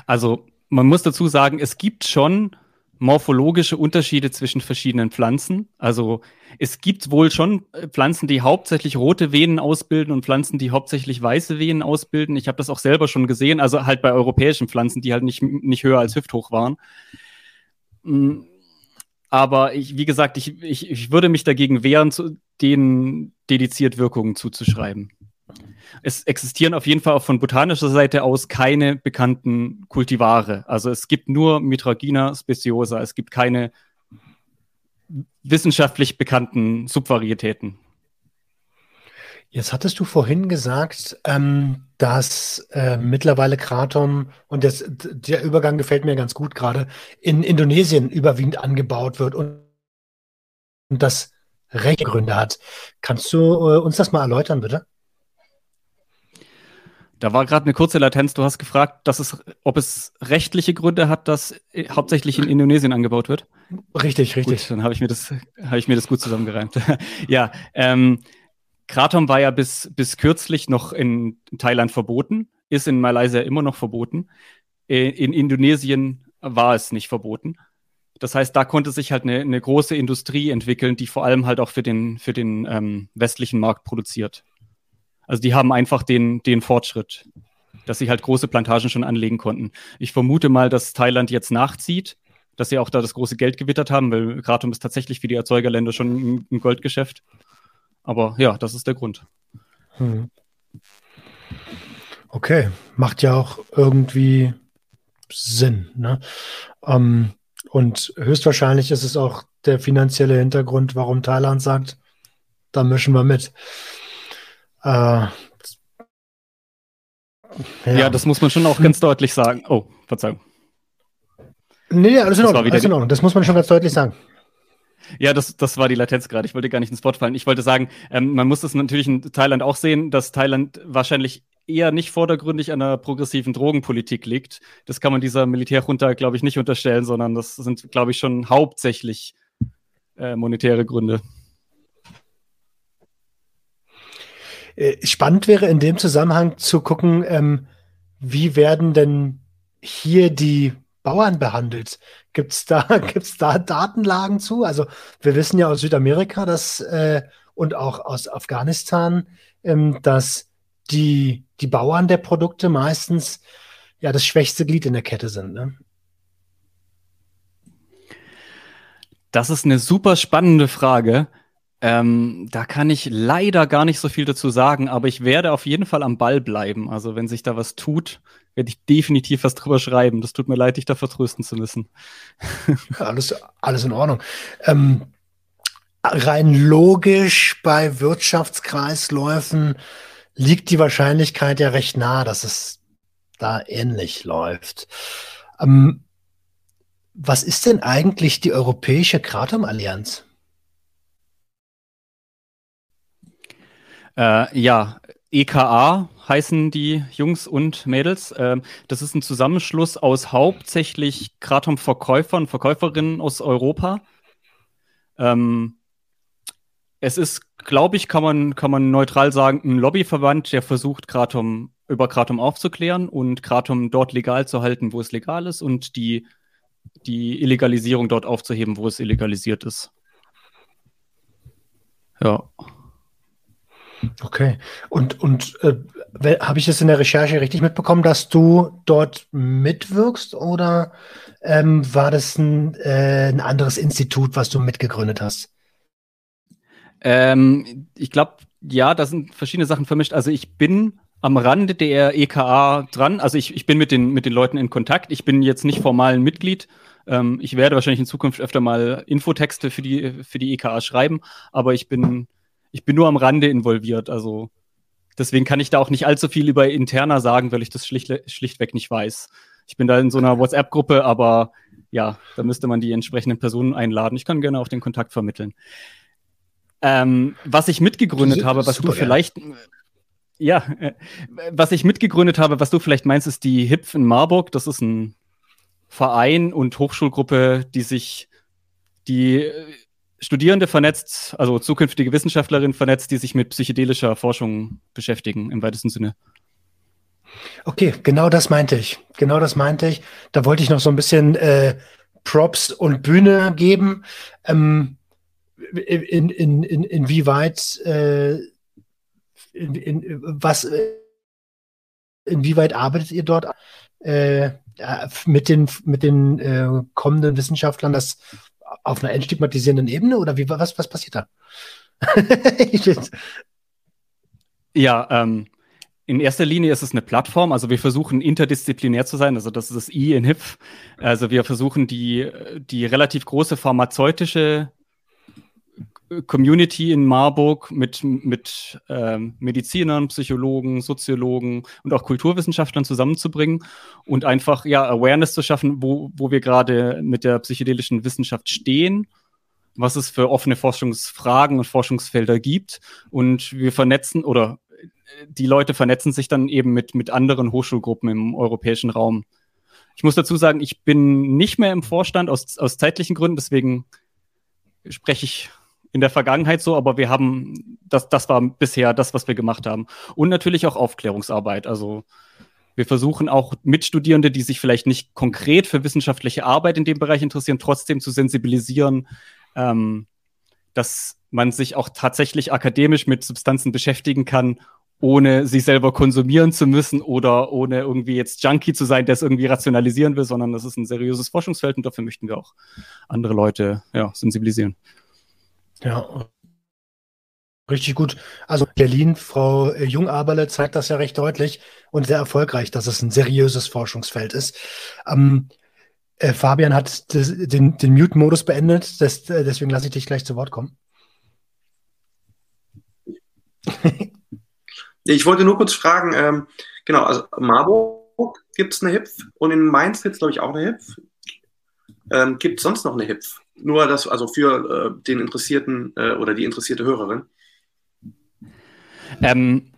Also man muss dazu sagen, es gibt schon morphologische Unterschiede zwischen verschiedenen Pflanzen. Also es gibt wohl schon äh, Pflanzen, die hauptsächlich rote Venen ausbilden und Pflanzen, die hauptsächlich weiße Venen ausbilden. Ich habe das auch selber schon gesehen, also halt bei europäischen Pflanzen, die halt nicht, nicht höher als hüfthoch waren. Mm, aber ich, wie gesagt, ich, ich, ich würde mich dagegen wehren, zu, denen dediziert Wirkungen zuzuschreiben. Es existieren auf jeden Fall auch von botanischer Seite aus keine bekannten Kultivare. Also es gibt nur Mitragina speciosa. Es gibt keine wissenschaftlich bekannten Subvarietäten. Jetzt hattest du vorhin gesagt, ähm, dass äh, mittlerweile Kratom, und das, der Übergang gefällt mir ganz gut gerade, in Indonesien überwiegend angebaut wird und, und das rechte Gründe hat. Kannst du äh, uns das mal erläutern, bitte? Da war gerade eine kurze Latenz. Du hast gefragt, dass es, ob es rechtliche Gründe hat, dass äh, hauptsächlich in Indonesien angebaut wird. Richtig, richtig. Gut, dann habe ich mir das, habe ich mir das gut zusammengereimt. [laughs] ja, ähm, Kratom war ja bis, bis kürzlich noch in Thailand verboten, ist in Malaysia immer noch verboten. Äh, in Indonesien war es nicht verboten. Das heißt, da konnte sich halt eine, eine große Industrie entwickeln, die vor allem halt auch für den, für den ähm, westlichen Markt produziert. Also die haben einfach den, den Fortschritt, dass sie halt große Plantagen schon anlegen konnten. Ich vermute mal, dass Thailand jetzt nachzieht, dass sie auch da das große Geld gewittert haben, weil Kratom ist tatsächlich für die Erzeugerländer schon ein Goldgeschäft. Aber ja, das ist der Grund. Hm. Okay, macht ja auch irgendwie Sinn. Ne? Ähm, und höchstwahrscheinlich ist es auch der finanzielle Hintergrund, warum Thailand sagt, da mischen wir mit. Äh, ja. ja. das muss man schon auch ganz deutlich sagen. Oh, Verzeihung. Nee, alles in Ordnung. Alles in Ordnung. Das muss man schon ganz deutlich sagen. Ja, das, das war die Latenz gerade. Ich wollte gar nicht ins Wort fallen. Ich wollte sagen, ähm, man muss das natürlich in Thailand auch sehen, dass Thailand wahrscheinlich eher nicht vordergründig an einer progressiven Drogenpolitik liegt. Das kann man dieser Militärjunta, glaube ich, nicht unterstellen, sondern das sind, glaube ich, schon hauptsächlich äh, monetäre Gründe. Äh, spannend wäre in dem Zusammenhang zu gucken, ähm, wie werden denn hier die Bauern behandelt? Gibt es da, [laughs] gibt's da Datenlagen zu? Also wir wissen ja aus Südamerika dass, äh, und auch aus Afghanistan, ähm, dass die, die Bauern der Produkte meistens ja das schwächste Glied in der Kette sind. Ne? Das ist eine super spannende Frage. Ähm, da kann ich leider gar nicht so viel dazu sagen, aber ich werde auf jeden Fall am Ball bleiben. Also wenn sich da was tut, werde ich definitiv was drüber schreiben. Das tut mir leid, dich da vertrösten zu müssen. [laughs] Alles, alles in Ordnung. Ähm, rein logisch bei Wirtschaftskreisläufen liegt die Wahrscheinlichkeit ja recht nah, dass es da ähnlich läuft. Ähm, was ist denn eigentlich die Europäische Kratom-Allianz? Äh, ja, EKA heißen die Jungs und Mädels. Ähm, das ist ein Zusammenschluss aus hauptsächlich Kratom-Verkäufern, Verkäuferinnen aus Europa. Ähm, es ist, glaube ich, kann man, kann man neutral sagen, ein Lobbyverband, der versucht, Kratom über Kratom aufzuklären und Kratom dort legal zu halten, wo es legal ist und die die Illegalisierung dort aufzuheben, wo es illegalisiert ist. Ja. Okay. Und, und äh, habe ich es in der Recherche richtig mitbekommen, dass du dort mitwirkst oder ähm, war das ein, äh, ein anderes Institut, was du mitgegründet hast? Ähm, ich glaube, ja, da sind verschiedene Sachen vermischt. Also ich bin am Rande der EKA dran. Also ich, ich bin mit den, mit den Leuten in Kontakt. Ich bin jetzt nicht formal ein Mitglied. Ähm, ich werde wahrscheinlich in Zukunft öfter mal Infotexte für die, für die EKA schreiben, aber ich bin, ich bin nur am Rande involviert. Also deswegen kann ich da auch nicht allzu viel über interner sagen, weil ich das schlicht, schlichtweg nicht weiß. Ich bin da in so einer WhatsApp-Gruppe, aber ja, da müsste man die entsprechenden Personen einladen. Ich kann gerne auch den Kontakt vermitteln. Ähm, was ich mitgegründet habe, was super, du vielleicht, ja, äh, was ich mitgegründet habe, was du vielleicht meinst, ist die HIPF in Marburg. Das ist ein Verein und Hochschulgruppe, die sich die äh, Studierende vernetzt, also zukünftige Wissenschaftlerinnen vernetzt, die sich mit psychedelischer Forschung beschäftigen im weitesten Sinne. Okay, genau das meinte ich. Genau das meinte ich. Da wollte ich noch so ein bisschen äh, Props und Bühne geben. Ähm, in, in, in, inwieweit äh, in, in, was äh, inwieweit arbeitet ihr dort äh, mit den mit den äh, kommenden Wissenschaftlern das auf einer entstigmatisierenden Ebene oder wie was was passiert da? [laughs] ja, ähm, in erster Linie ist es eine Plattform, also wir versuchen interdisziplinär zu sein, also das ist das I in HIF. Also wir versuchen die, die relativ große pharmazeutische Community in Marburg mit, mit ähm, Medizinern, Psychologen, Soziologen und auch Kulturwissenschaftlern zusammenzubringen und einfach ja Awareness zu schaffen, wo, wo wir gerade mit der psychedelischen Wissenschaft stehen, was es für offene Forschungsfragen und Forschungsfelder gibt. Und wir vernetzen oder die Leute vernetzen sich dann eben mit, mit anderen Hochschulgruppen im europäischen Raum. Ich muss dazu sagen, ich bin nicht mehr im Vorstand aus, aus zeitlichen Gründen, deswegen spreche ich in der Vergangenheit so, aber wir haben, das, das war bisher das, was wir gemacht haben. Und natürlich auch Aufklärungsarbeit. Also wir versuchen auch Mitstudierende, die sich vielleicht nicht konkret für wissenschaftliche Arbeit in dem Bereich interessieren, trotzdem zu sensibilisieren, ähm, dass man sich auch tatsächlich akademisch mit Substanzen beschäftigen kann, ohne sie selber konsumieren zu müssen oder ohne irgendwie jetzt Junkie zu sein, der es irgendwie rationalisieren will, sondern das ist ein seriöses Forschungsfeld und dafür möchten wir auch andere Leute ja, sensibilisieren. Ja, richtig gut. Also Berlin, Frau äh, Jungaberle zeigt das ja recht deutlich und sehr erfolgreich, dass es ein seriöses Forschungsfeld ist. Ähm, äh, Fabian hat das, den, den Mute-Modus beendet, das, äh, deswegen lasse ich dich gleich zu Wort kommen. [laughs] ich wollte nur kurz fragen, ähm, genau, also Marburg gibt es eine HIPF und in Mainz gibt es, glaube ich, auch eine HIPF. Ähm, gibt es sonst noch eine HIPF? Nur das, also für äh, den Interessierten äh, oder die interessierte Hörerin. Ähm,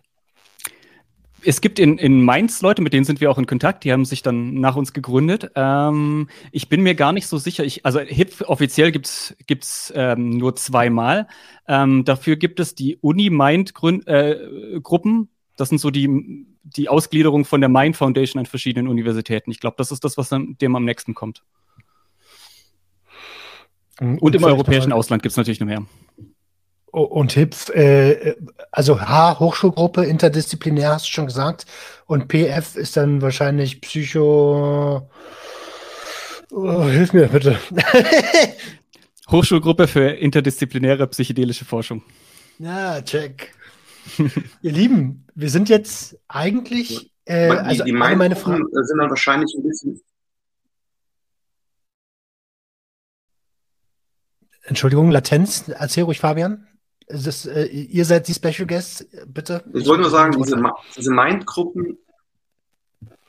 es gibt in, in Mainz Leute, mit denen sind wir auch in Kontakt, die haben sich dann nach uns gegründet. Ähm, ich bin mir gar nicht so sicher. Ich, also HIP offiziell gibt es ähm, nur zweimal. Ähm, dafür gibt es die Uni-Mind-Gruppen. Äh, das sind so die, die Ausgliederung von der Mind Foundation an verschiedenen Universitäten. Ich glaube, das ist das, was dem am nächsten kommt. Und, und im europäischen Ausland gibt es natürlich noch mehr. Und HIPF, äh, also H, Hochschulgruppe, interdisziplinär, hast du schon gesagt. Und PF ist dann wahrscheinlich Psycho. Oh, hilf mir bitte. [laughs] Hochschulgruppe für interdisziplinäre psychedelische Forschung. Ja, check. [laughs] Ihr Lieben, wir sind jetzt eigentlich. Äh, die, also die meine Fragen sind dann wahrscheinlich ein bisschen Entschuldigung, Latenz, erzähl ruhig, Fabian. Das, äh, ihr seid die Special Guests, bitte. Ich wollte nur sagen, diese, diese Mind-Gruppen,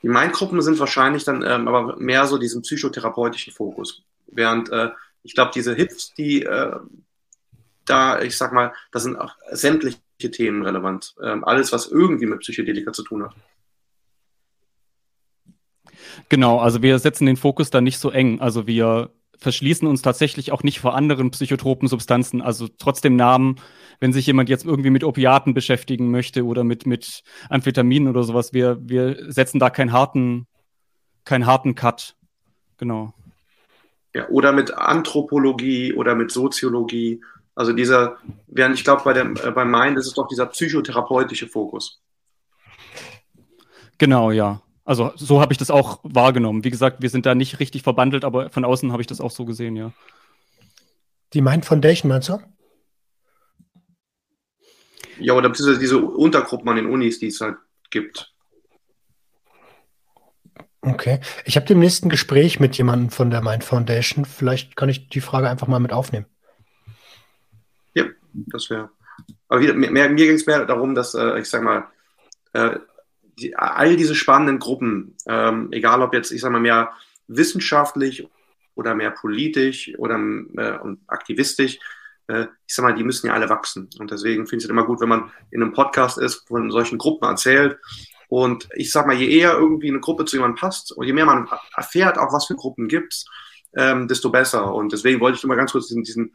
die Mind-Gruppen sind wahrscheinlich dann ähm, aber mehr so diesen psychotherapeutischen Fokus. Während äh, ich glaube, diese Hits, die äh, da, ich sag mal, da sind auch sämtliche Themen relevant. Ähm, alles, was irgendwie mit Psychedelika zu tun hat. Genau, also wir setzen den Fokus da nicht so eng. Also wir verschließen uns tatsächlich auch nicht vor anderen psychotropen Substanzen. Also trotzdem Namen, wenn sich jemand jetzt irgendwie mit Opiaten beschäftigen möchte oder mit, mit Amphetaminen oder sowas, wir, wir setzen da keinen harten, keinen harten Cut. Genau. ja, oder mit Anthropologie oder mit Soziologie. Also dieser, während ich glaube, bei dem, äh, beim Mind ist es doch dieser psychotherapeutische Fokus. Genau, ja. Also so habe ich das auch wahrgenommen. Wie gesagt, wir sind da nicht richtig verbandelt, aber von außen habe ich das auch so gesehen, ja. Die Mind Foundation, meinst du? Ja, oder beziehungsweise diese Untergruppen an den Unis, die es halt gibt. Okay. Ich habe demnächst ein Gespräch mit jemandem von der Mind Foundation. Vielleicht kann ich die Frage einfach mal mit aufnehmen. Ja, das wäre. Aber wieder, mir, mir ging es mehr darum, dass, äh, ich sag mal, äh, die, all diese spannenden Gruppen, ähm, egal ob jetzt, ich sag mal, mehr wissenschaftlich oder mehr politisch oder äh, aktivistisch, äh, ich sag mal, die müssen ja alle wachsen. Und deswegen finde ich es immer gut, wenn man in einem Podcast ist, von solchen Gruppen erzählt. Und ich sag mal, je eher irgendwie eine Gruppe zu jemandem passt und je mehr man erfährt, auch was für Gruppen gibt ähm, desto besser. Und deswegen wollte ich nur mal ganz kurz diesen, diesen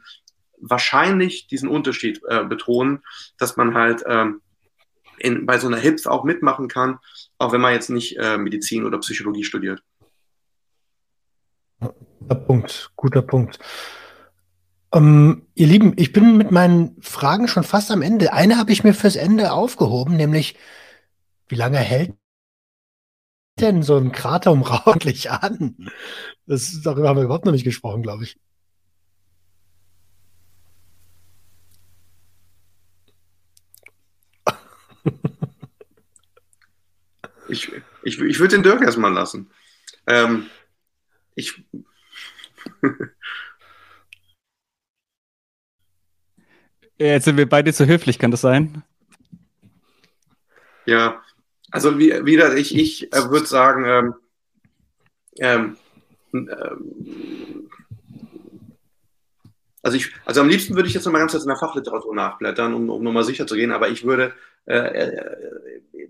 wahrscheinlich diesen Unterschied äh, betonen, dass man halt ähm, in, bei so einer HIP auch mitmachen kann, auch wenn man jetzt nicht äh, Medizin oder Psychologie studiert. Guter Punkt, guter Punkt. Ähm, ihr Lieben, ich bin mit meinen Fragen schon fast am Ende. Eine habe ich mir fürs Ende aufgehoben, nämlich wie lange hält denn so ein Krater [laughs] umraulich an? Das, darüber haben wir überhaupt noch nicht gesprochen, glaube ich. Ich, ich, ich würde den Dirk erstmal lassen. Ähm, ich. [laughs] Jetzt sind wir beide zu höflich, kann das sein? Ja, also wie, wieder, ich, ich äh, würde sagen, ähm, ähm, ähm, also, ich, also am liebsten würde ich jetzt noch mal ganz kurz in der Fachliteratur nachblättern, um, um nochmal sicher zu gehen, aber ich würde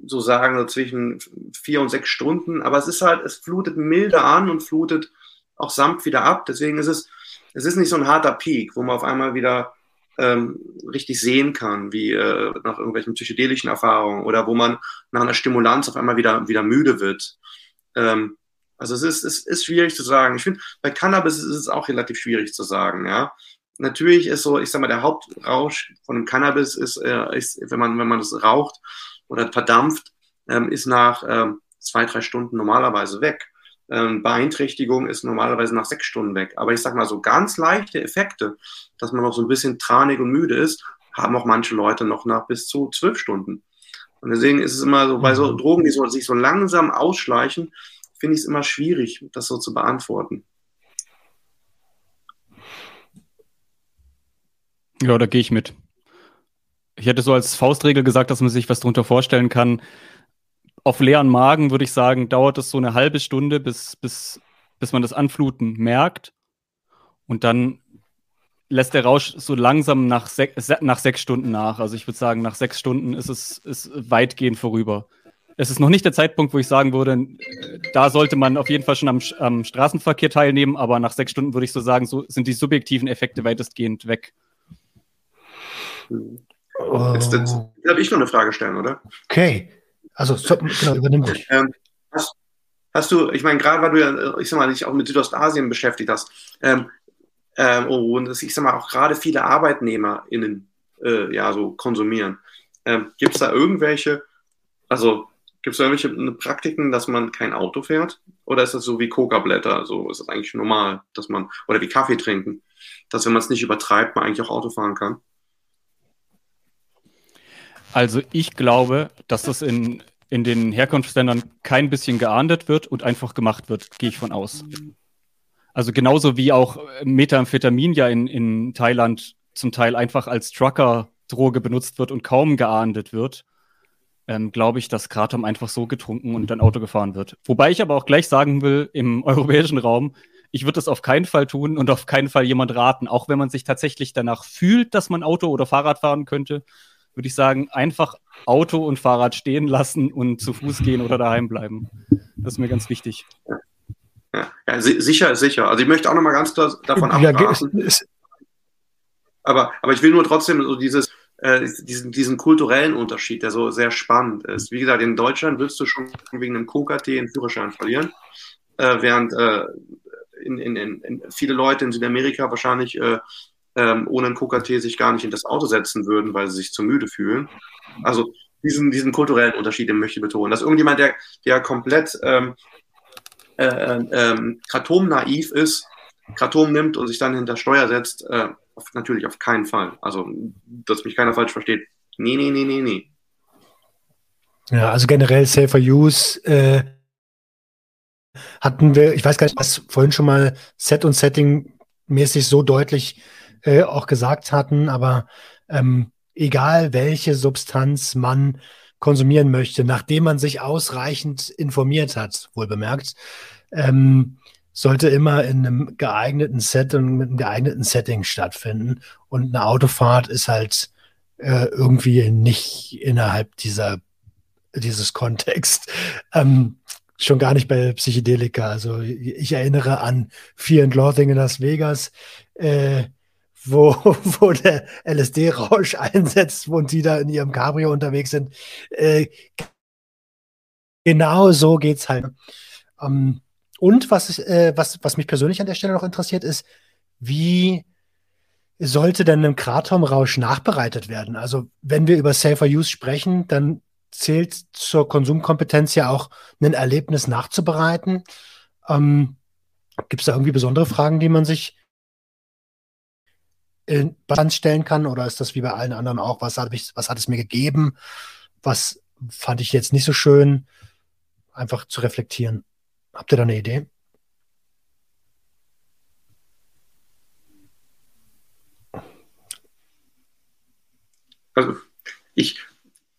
so sagen, so zwischen vier und sechs Stunden, aber es ist halt, es flutet milde an und flutet auch sanft wieder ab, deswegen ist es, es ist nicht so ein harter Peak, wo man auf einmal wieder ähm, richtig sehen kann, wie äh, nach irgendwelchen psychedelischen Erfahrungen oder wo man nach einer Stimulanz auf einmal wieder, wieder müde wird. Ähm, also es ist, es ist schwierig zu sagen. Ich finde, bei Cannabis ist es auch relativ schwierig zu sagen, ja. Natürlich ist so, ich sag mal, der Hauptrausch von dem Cannabis ist, äh, ist wenn man, wenn man das raucht oder verdampft, ähm, ist nach ähm, zwei, drei Stunden normalerweise weg. Ähm, Beeinträchtigung ist normalerweise nach sechs Stunden weg. Aber ich sag mal, so ganz leichte Effekte, dass man noch so ein bisschen tranig und müde ist, haben auch manche Leute noch nach bis zu zwölf Stunden. Und deswegen ist es immer so, bei so mhm. Drogen, die so, sich so langsam ausschleichen, finde ich es immer schwierig, das so zu beantworten. Ja, da gehe ich mit. Ich hätte so als Faustregel gesagt, dass man sich was darunter vorstellen kann, auf leeren Magen würde ich sagen, dauert es so eine halbe Stunde, bis, bis, bis man das Anfluten merkt. Und dann lässt der Rausch so langsam nach, sech, nach sechs Stunden nach. Also ich würde sagen, nach sechs Stunden ist es ist weitgehend vorüber. Es ist noch nicht der Zeitpunkt, wo ich sagen würde, da sollte man auf jeden Fall schon am, am Straßenverkehr teilnehmen, aber nach sechs Stunden würde ich so sagen, so sind die subjektiven Effekte weitestgehend weg. Jetzt, jetzt darf ich noch eine Frage stellen, oder? Okay. Also, genau, übernimm dich. Ähm, hast, hast, du, ich meine, gerade weil du ja, ich sag mal, dich auch mit Südostasien beschäftigt hast, ähm, ähm, oh, und ich sag mal, auch gerade viele ArbeitnehmerInnen äh, ja so konsumieren. Ähm, gibt es da irgendwelche, also gibt es da irgendwelche Praktiken, dass man kein Auto fährt? Oder ist das so wie Coca-Blätter? So ist das eigentlich normal, dass man, oder wie Kaffee trinken, dass wenn man es nicht übertreibt, man eigentlich auch Auto fahren kann? Also ich glaube, dass das in, in den Herkunftsländern kein bisschen geahndet wird und einfach gemacht wird, gehe ich von aus. Also genauso wie auch Methamphetamin ja in, in Thailand zum Teil einfach als Trucker-Droge benutzt wird und kaum geahndet wird, ähm, glaube ich, dass Kratom einfach so getrunken und dann Auto gefahren wird. Wobei ich aber auch gleich sagen will, im [laughs] europäischen Raum, ich würde das auf keinen Fall tun und auf keinen Fall jemand raten, auch wenn man sich tatsächlich danach fühlt, dass man Auto oder Fahrrad fahren könnte, würde ich sagen, einfach Auto und Fahrrad stehen lassen und zu Fuß gehen oder daheim bleiben. Das ist mir ganz wichtig. Ja, ja sicher, sicher. Also ich möchte auch noch mal ganz klar davon ja, abraten. Aber, aber ich will nur trotzdem so dieses, äh, diesen, diesen kulturellen Unterschied, der so sehr spannend ist. Wie gesagt, in Deutschland willst du schon wegen einem Coca-Tee einen Führerschein verlieren, äh, während äh, in, in, in, viele Leute in Südamerika wahrscheinlich äh, ähm, ohne einen Coca-Tee sich gar nicht in das Auto setzen würden, weil sie sich zu müde fühlen. Also diesen, diesen kulturellen Unterschied, möchte ich betonen. Dass irgendjemand, der, der komplett ähm, äh, ähm, Kratom-naiv ist, Kratom nimmt und sich dann hinter Steuer setzt, äh, auf, natürlich auf keinen Fall. Also, dass mich keiner falsch versteht. Nee, nee, nee, nee, nee. Ja, also generell Safer Use äh, hatten wir, ich weiß gar nicht, was vorhin schon mal Set und Setting mäßig so deutlich äh, auch gesagt hatten, aber ähm, egal welche Substanz man konsumieren möchte, nachdem man sich ausreichend informiert hat, wohl bemerkt, ähm, sollte immer in einem geeigneten Set und mit einem geeigneten Setting stattfinden. Und eine Autofahrt ist halt äh, irgendwie nicht innerhalb dieser, dieses Kontext. [laughs] Ähm, schon gar nicht bei Psychedelika. Also ich erinnere an Fear and Loathing in Las Vegas. Äh, wo, [laughs] wo der LSD-Rausch einsetzt und die da in ihrem Cabrio unterwegs sind. Äh, genau so geht's halt. Ähm, und was, äh, was, was mich persönlich an der Stelle noch interessiert, ist, wie sollte denn ein Kratom-Rausch nachbereitet werden? Also, wenn wir über Safer Use sprechen, dann zählt zur Konsumkompetenz ja auch ein Erlebnis nachzubereiten. Ähm, Gibt es da irgendwie besondere Fragen, die man sich in Balance stellen kann? Oder ist das wie bei allen anderen auch, was hat, ich, was hat es mir gegeben? Was fand ich jetzt nicht so schön? Einfach zu reflektieren. Habt ihr da eine Idee? Also ich,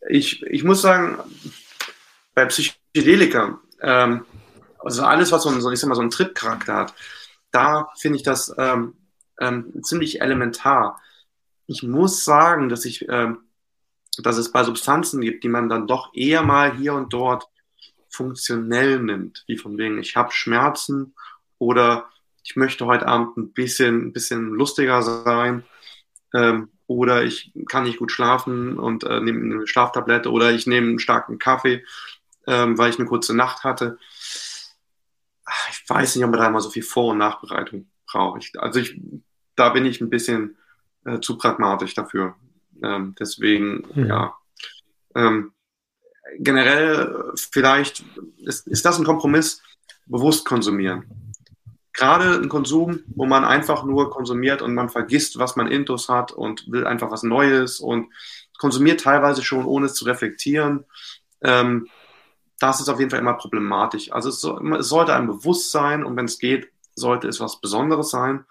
ich, ich muss sagen, bei Psychedelika, ähm, also alles, was so, ein, ich sag mal, so einen Trip-Charakter hat, da finde ich das ähm, ähm, ziemlich elementar. Ich muss sagen, dass ich, ähm, dass es bei Substanzen gibt, die man dann doch eher mal hier und dort funktionell nimmt, wie von wegen, ich habe Schmerzen oder ich möchte heute Abend ein bisschen, ein bisschen lustiger sein ähm, oder ich kann nicht gut schlafen und äh, nehme eine Schlaftablette oder ich nehme einen starken Kaffee, ähm, weil ich eine kurze Nacht hatte. Ich weiß nicht, ob man da immer so viel Vor- und Nachbereitung braucht. also ich da bin ich ein bisschen äh, zu pragmatisch dafür. Ähm, deswegen, mhm. ja. Ähm, generell vielleicht ist, ist das ein Kompromiss, bewusst konsumieren. Gerade ein Konsum, wo man einfach nur konsumiert und man vergisst, was man intus hat und will einfach was Neues und konsumiert teilweise schon, ohne es zu reflektieren. Ähm, das ist auf jeden Fall immer problematisch. Also es, so, es sollte einem bewusst sein und wenn es geht, sollte es was Besonderes sein.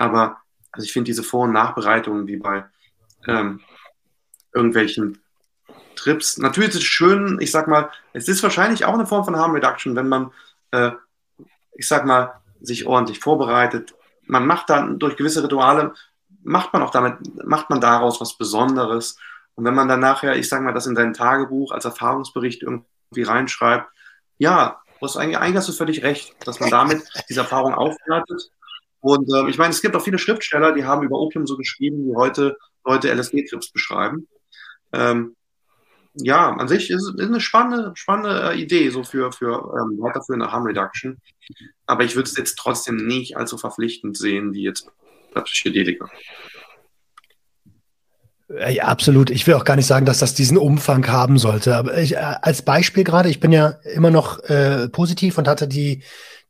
Aber also ich finde diese Vor- und Nachbereitungen wie bei ähm, irgendwelchen Trips, natürlich ist es schön, ich sag mal, es ist wahrscheinlich auch eine Form von Harm Reduction, wenn man, äh, ich sag mal, sich ordentlich vorbereitet. Man macht dann durch gewisse Rituale, macht man auch damit, macht man daraus was Besonderes. Und wenn man dann nachher, ich sag mal, das in sein Tagebuch als Erfahrungsbericht irgendwie reinschreibt, ja, du hast eigentlich, eigentlich hast du völlig recht, dass man damit diese Erfahrung aufwertet und äh, ich meine, es gibt auch viele Schriftsteller, die haben über Opium so geschrieben, wie heute Leute LSD-Trips beschreiben. Ähm, ja, an sich ist es eine spannende, spannende äh, Idee, so für, für ähm, weiterführende Harm Reduction. Aber ich würde es jetzt trotzdem nicht allzu verpflichtend sehen, wie jetzt Psychedelika. Äh, ja, absolut. Ich will auch gar nicht sagen, dass das diesen Umfang haben sollte. Aber ich, äh, als Beispiel gerade, ich bin ja immer noch äh, positiv und hatte die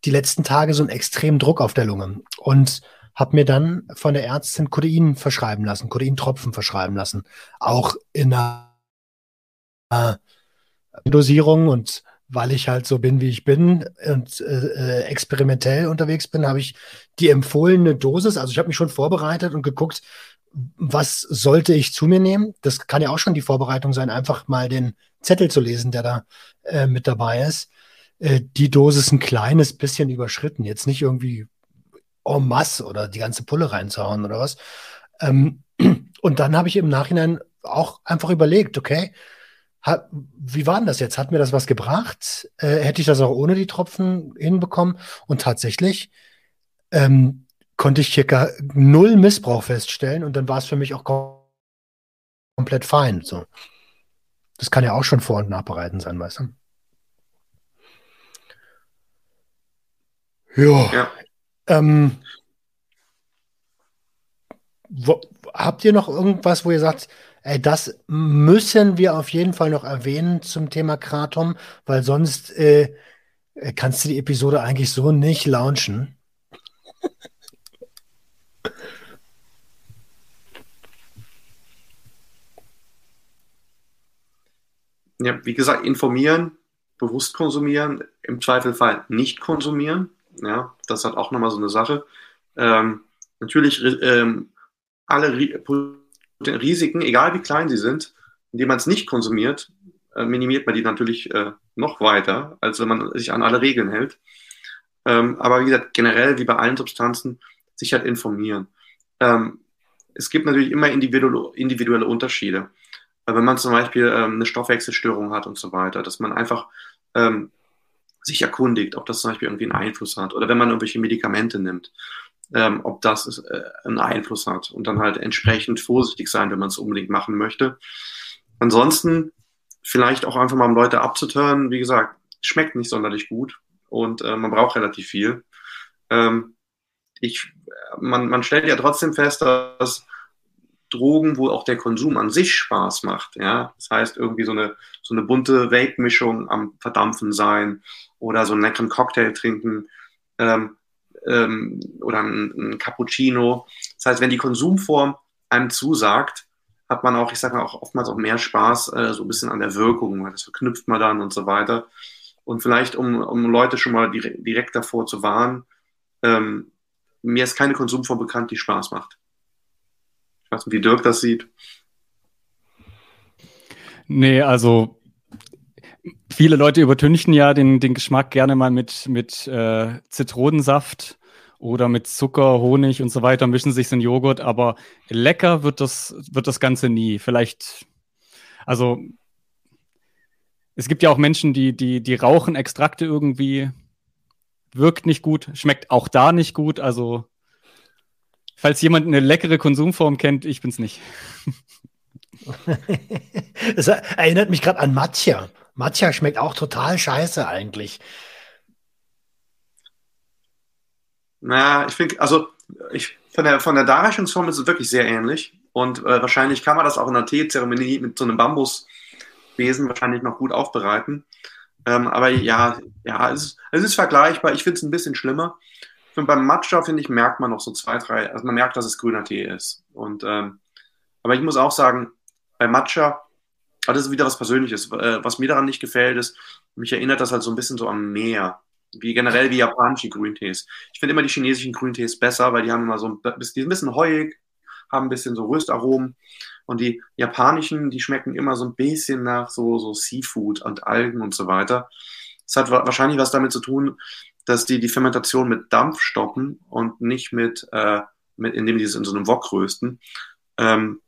die letzten Tage so einen extremen Druck auf der Lunge und habe mir dann von der Ärztin Codein verschreiben lassen, Codeintropfen verschreiben lassen, auch in einer Dosierung und weil ich halt so bin, wie ich bin und äh, experimentell unterwegs bin, habe ich die empfohlene Dosis, also ich habe mich schon vorbereitet und geguckt, was sollte ich zu mir nehmen? Das kann ja auch schon die Vorbereitung sein, einfach mal den Zettel zu lesen, der da äh, mit dabei ist. Äh, die Dosis ein kleines bisschen überschritten. Jetzt nicht irgendwie en masse oder die ganze Pulle reinzuhauen oder was. Ähm, [clears throat] und dann habe ich im Nachhinein auch einfach überlegt, okay, hat, wie war denn das jetzt? Hat mir das was gebracht? Äh, hätte ich das auch ohne die Tropfen hinbekommen? Und tatsächlich ähm, konnte ich hier gar null Missbrauch feststellen und dann war es für mich auch komplett fein. So. Das kann ja auch schon vor- und nachbereiten sein, weißt du? Ja. ja. Ähm, wo, habt ihr noch irgendwas, wo ihr sagt, ey, das müssen wir auf jeden Fall noch erwähnen zum Thema Kratom, weil sonst äh, kannst du die Episode eigentlich so nicht launchen? Ja, wie gesagt, informieren, bewusst konsumieren, im Zweifelfall nicht konsumieren. Ja, das hat auch nochmal so eine Sache. Ähm, natürlich ähm, alle Risiken, egal wie klein sie sind, indem man es nicht konsumiert, äh, minimiert man die natürlich äh, noch weiter, als wenn man sich an alle Regeln hält. Ähm, aber wie gesagt, generell wie bei allen Substanzen, sich halt informieren. Ähm, es gibt natürlich immer individuelle, individuelle Unterschiede. Wenn man zum Beispiel ähm, eine Stoffwechselstörung hat und so weiter, dass man einfach ähm, sich erkundigt, ob das zum Beispiel irgendwie einen Einfluss hat. Oder wenn man irgendwelche Medikamente nimmt, ähm, ob das äh, einen Einfluss hat. Und dann halt entsprechend vorsichtig sein, wenn man es unbedingt machen möchte. Ansonsten vielleicht auch einfach mal um Leute abzutören. Wie gesagt, schmeckt nicht sonderlich gut und äh, man braucht relativ viel. Ähm, ich, man, man stellt ja trotzdem fest, dass Drogen, wo auch der Konsum an sich Spaß macht. Ja? Das heißt, irgendwie so eine, so eine bunte Vape-Mischung am Verdampfen sein oder so einen leckeren Cocktail trinken ähm, ähm, oder ein, ein Cappuccino. Das heißt, wenn die Konsumform einem zusagt, hat man auch, ich sage mal, auch oftmals auch mehr Spaß, äh, so ein bisschen an der Wirkung, weil das verknüpft man dann und so weiter. Und vielleicht, um, um Leute schon mal direkt, direkt davor zu warnen, ähm, mir ist keine Konsumform bekannt, die Spaß macht. Ich weiß nicht, wie Dirk das sieht. Nee, also viele Leute übertünchen ja den, den Geschmack gerne mal mit, mit äh, Zitronensaft oder mit Zucker, Honig und so weiter, mischen sich ein Joghurt, aber lecker wird das, wird das Ganze nie. Vielleicht, also es gibt ja auch Menschen, die, die, die rauchen Extrakte irgendwie, wirkt nicht gut, schmeckt auch da nicht gut, also Falls jemand eine leckere Konsumform kennt, ich bin's nicht. [laughs] das erinnert mich gerade an Matcha. Matcha schmeckt auch total scheiße eigentlich. Na, ich finde, also ich, von, der, von der Darreichungsform ist es wirklich sehr ähnlich. Und äh, wahrscheinlich kann man das auch in einer Teezeremonie mit so einem Bambusbesen wahrscheinlich noch gut aufbereiten. Ähm, aber ja, ja, es, es ist vergleichbar. Ich finde es ein bisschen schlimmer finde, beim Matcha, finde ich, merkt man noch so zwei, drei, also man merkt, dass es grüner Tee ist. Und, ähm, aber ich muss auch sagen, bei Matcha, ah, das ist wieder was Persönliches. Äh, was mir daran nicht gefällt, ist, mich erinnert das halt so ein bisschen so am Meer. Wie generell wie japanische Grüntees. Ich finde immer die chinesischen Grüntees besser, weil die haben immer so ein, die sind ein bisschen heuig, haben ein bisschen so Röstaromen. Und die japanischen, die schmecken immer so ein bisschen nach so, so Seafood und Algen und so weiter. Das hat wahrscheinlich was damit zu tun, dass die die Fermentation mit Dampf stoppen und nicht mit, äh, mit indem die es in so einem Wok rösten. Ähm,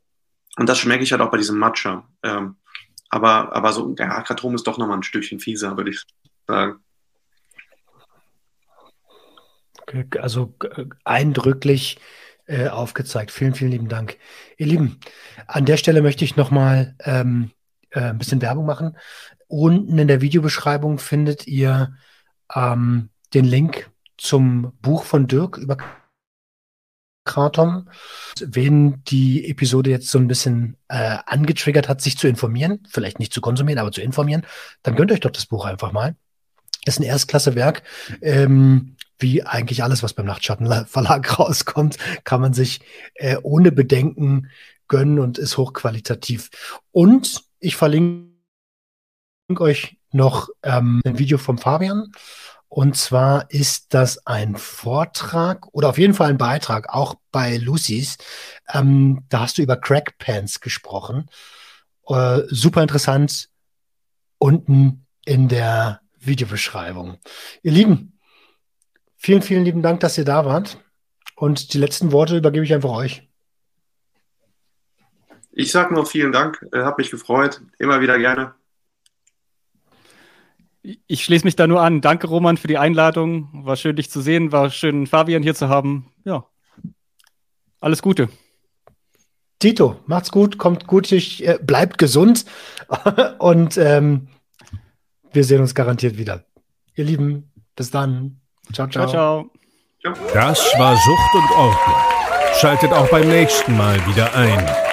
und das schmecke ich halt auch bei diesem Matcha. Ähm, aber, aber so, ja, Katrom ist doch nochmal ein Stückchen fieser, würde ich sagen. Also eindrücklich äh, aufgezeigt. Vielen, vielen lieben Dank. Ihr Lieben, an der Stelle möchte ich nochmal ähm, äh, ein bisschen Werbung machen. Unten in der Videobeschreibung findet ihr ähm, den Link zum Buch von Dirk über Kratom. Wen die Episode jetzt so ein bisschen äh, angetriggert hat, sich zu informieren, vielleicht nicht zu konsumieren, aber zu informieren, dann gönnt euch doch das Buch einfach mal. Ist ein Erstklasse-Werk. Ähm, wie eigentlich alles, was beim Nachtschattenverlag [laughs] rauskommt, kann man sich äh, ohne Bedenken gönnen und ist hochqualitativ. Und ich verlinke euch noch ähm, ein Video vom Fabian und zwar ist das ein Vortrag oder auf jeden Fall ein Beitrag, auch bei Lucy's. Ähm, da hast du über Crackpants gesprochen. Äh, super interessant. Unten in der Videobeschreibung. Ihr Lieben, vielen, vielen lieben Dank, dass ihr da wart. Und die letzten Worte übergebe ich einfach euch. Ich sage nur vielen Dank, äh, mich gefreut, immer wieder gerne. Ich schließe mich da nur an. Danke, Roman, für die Einladung. War schön, dich zu sehen. War schön, Fabian hier zu haben. Ja. Alles Gute. Tito, macht's gut, kommt gut, ich, äh, bleibt gesund [laughs] und ähm, wir sehen uns garantiert wieder. Ihr Lieben, bis dann. Ciao, ciao. Ciao, ciao. Das war Sucht und Ordnung. Schaltet auch beim nächsten Mal wieder ein.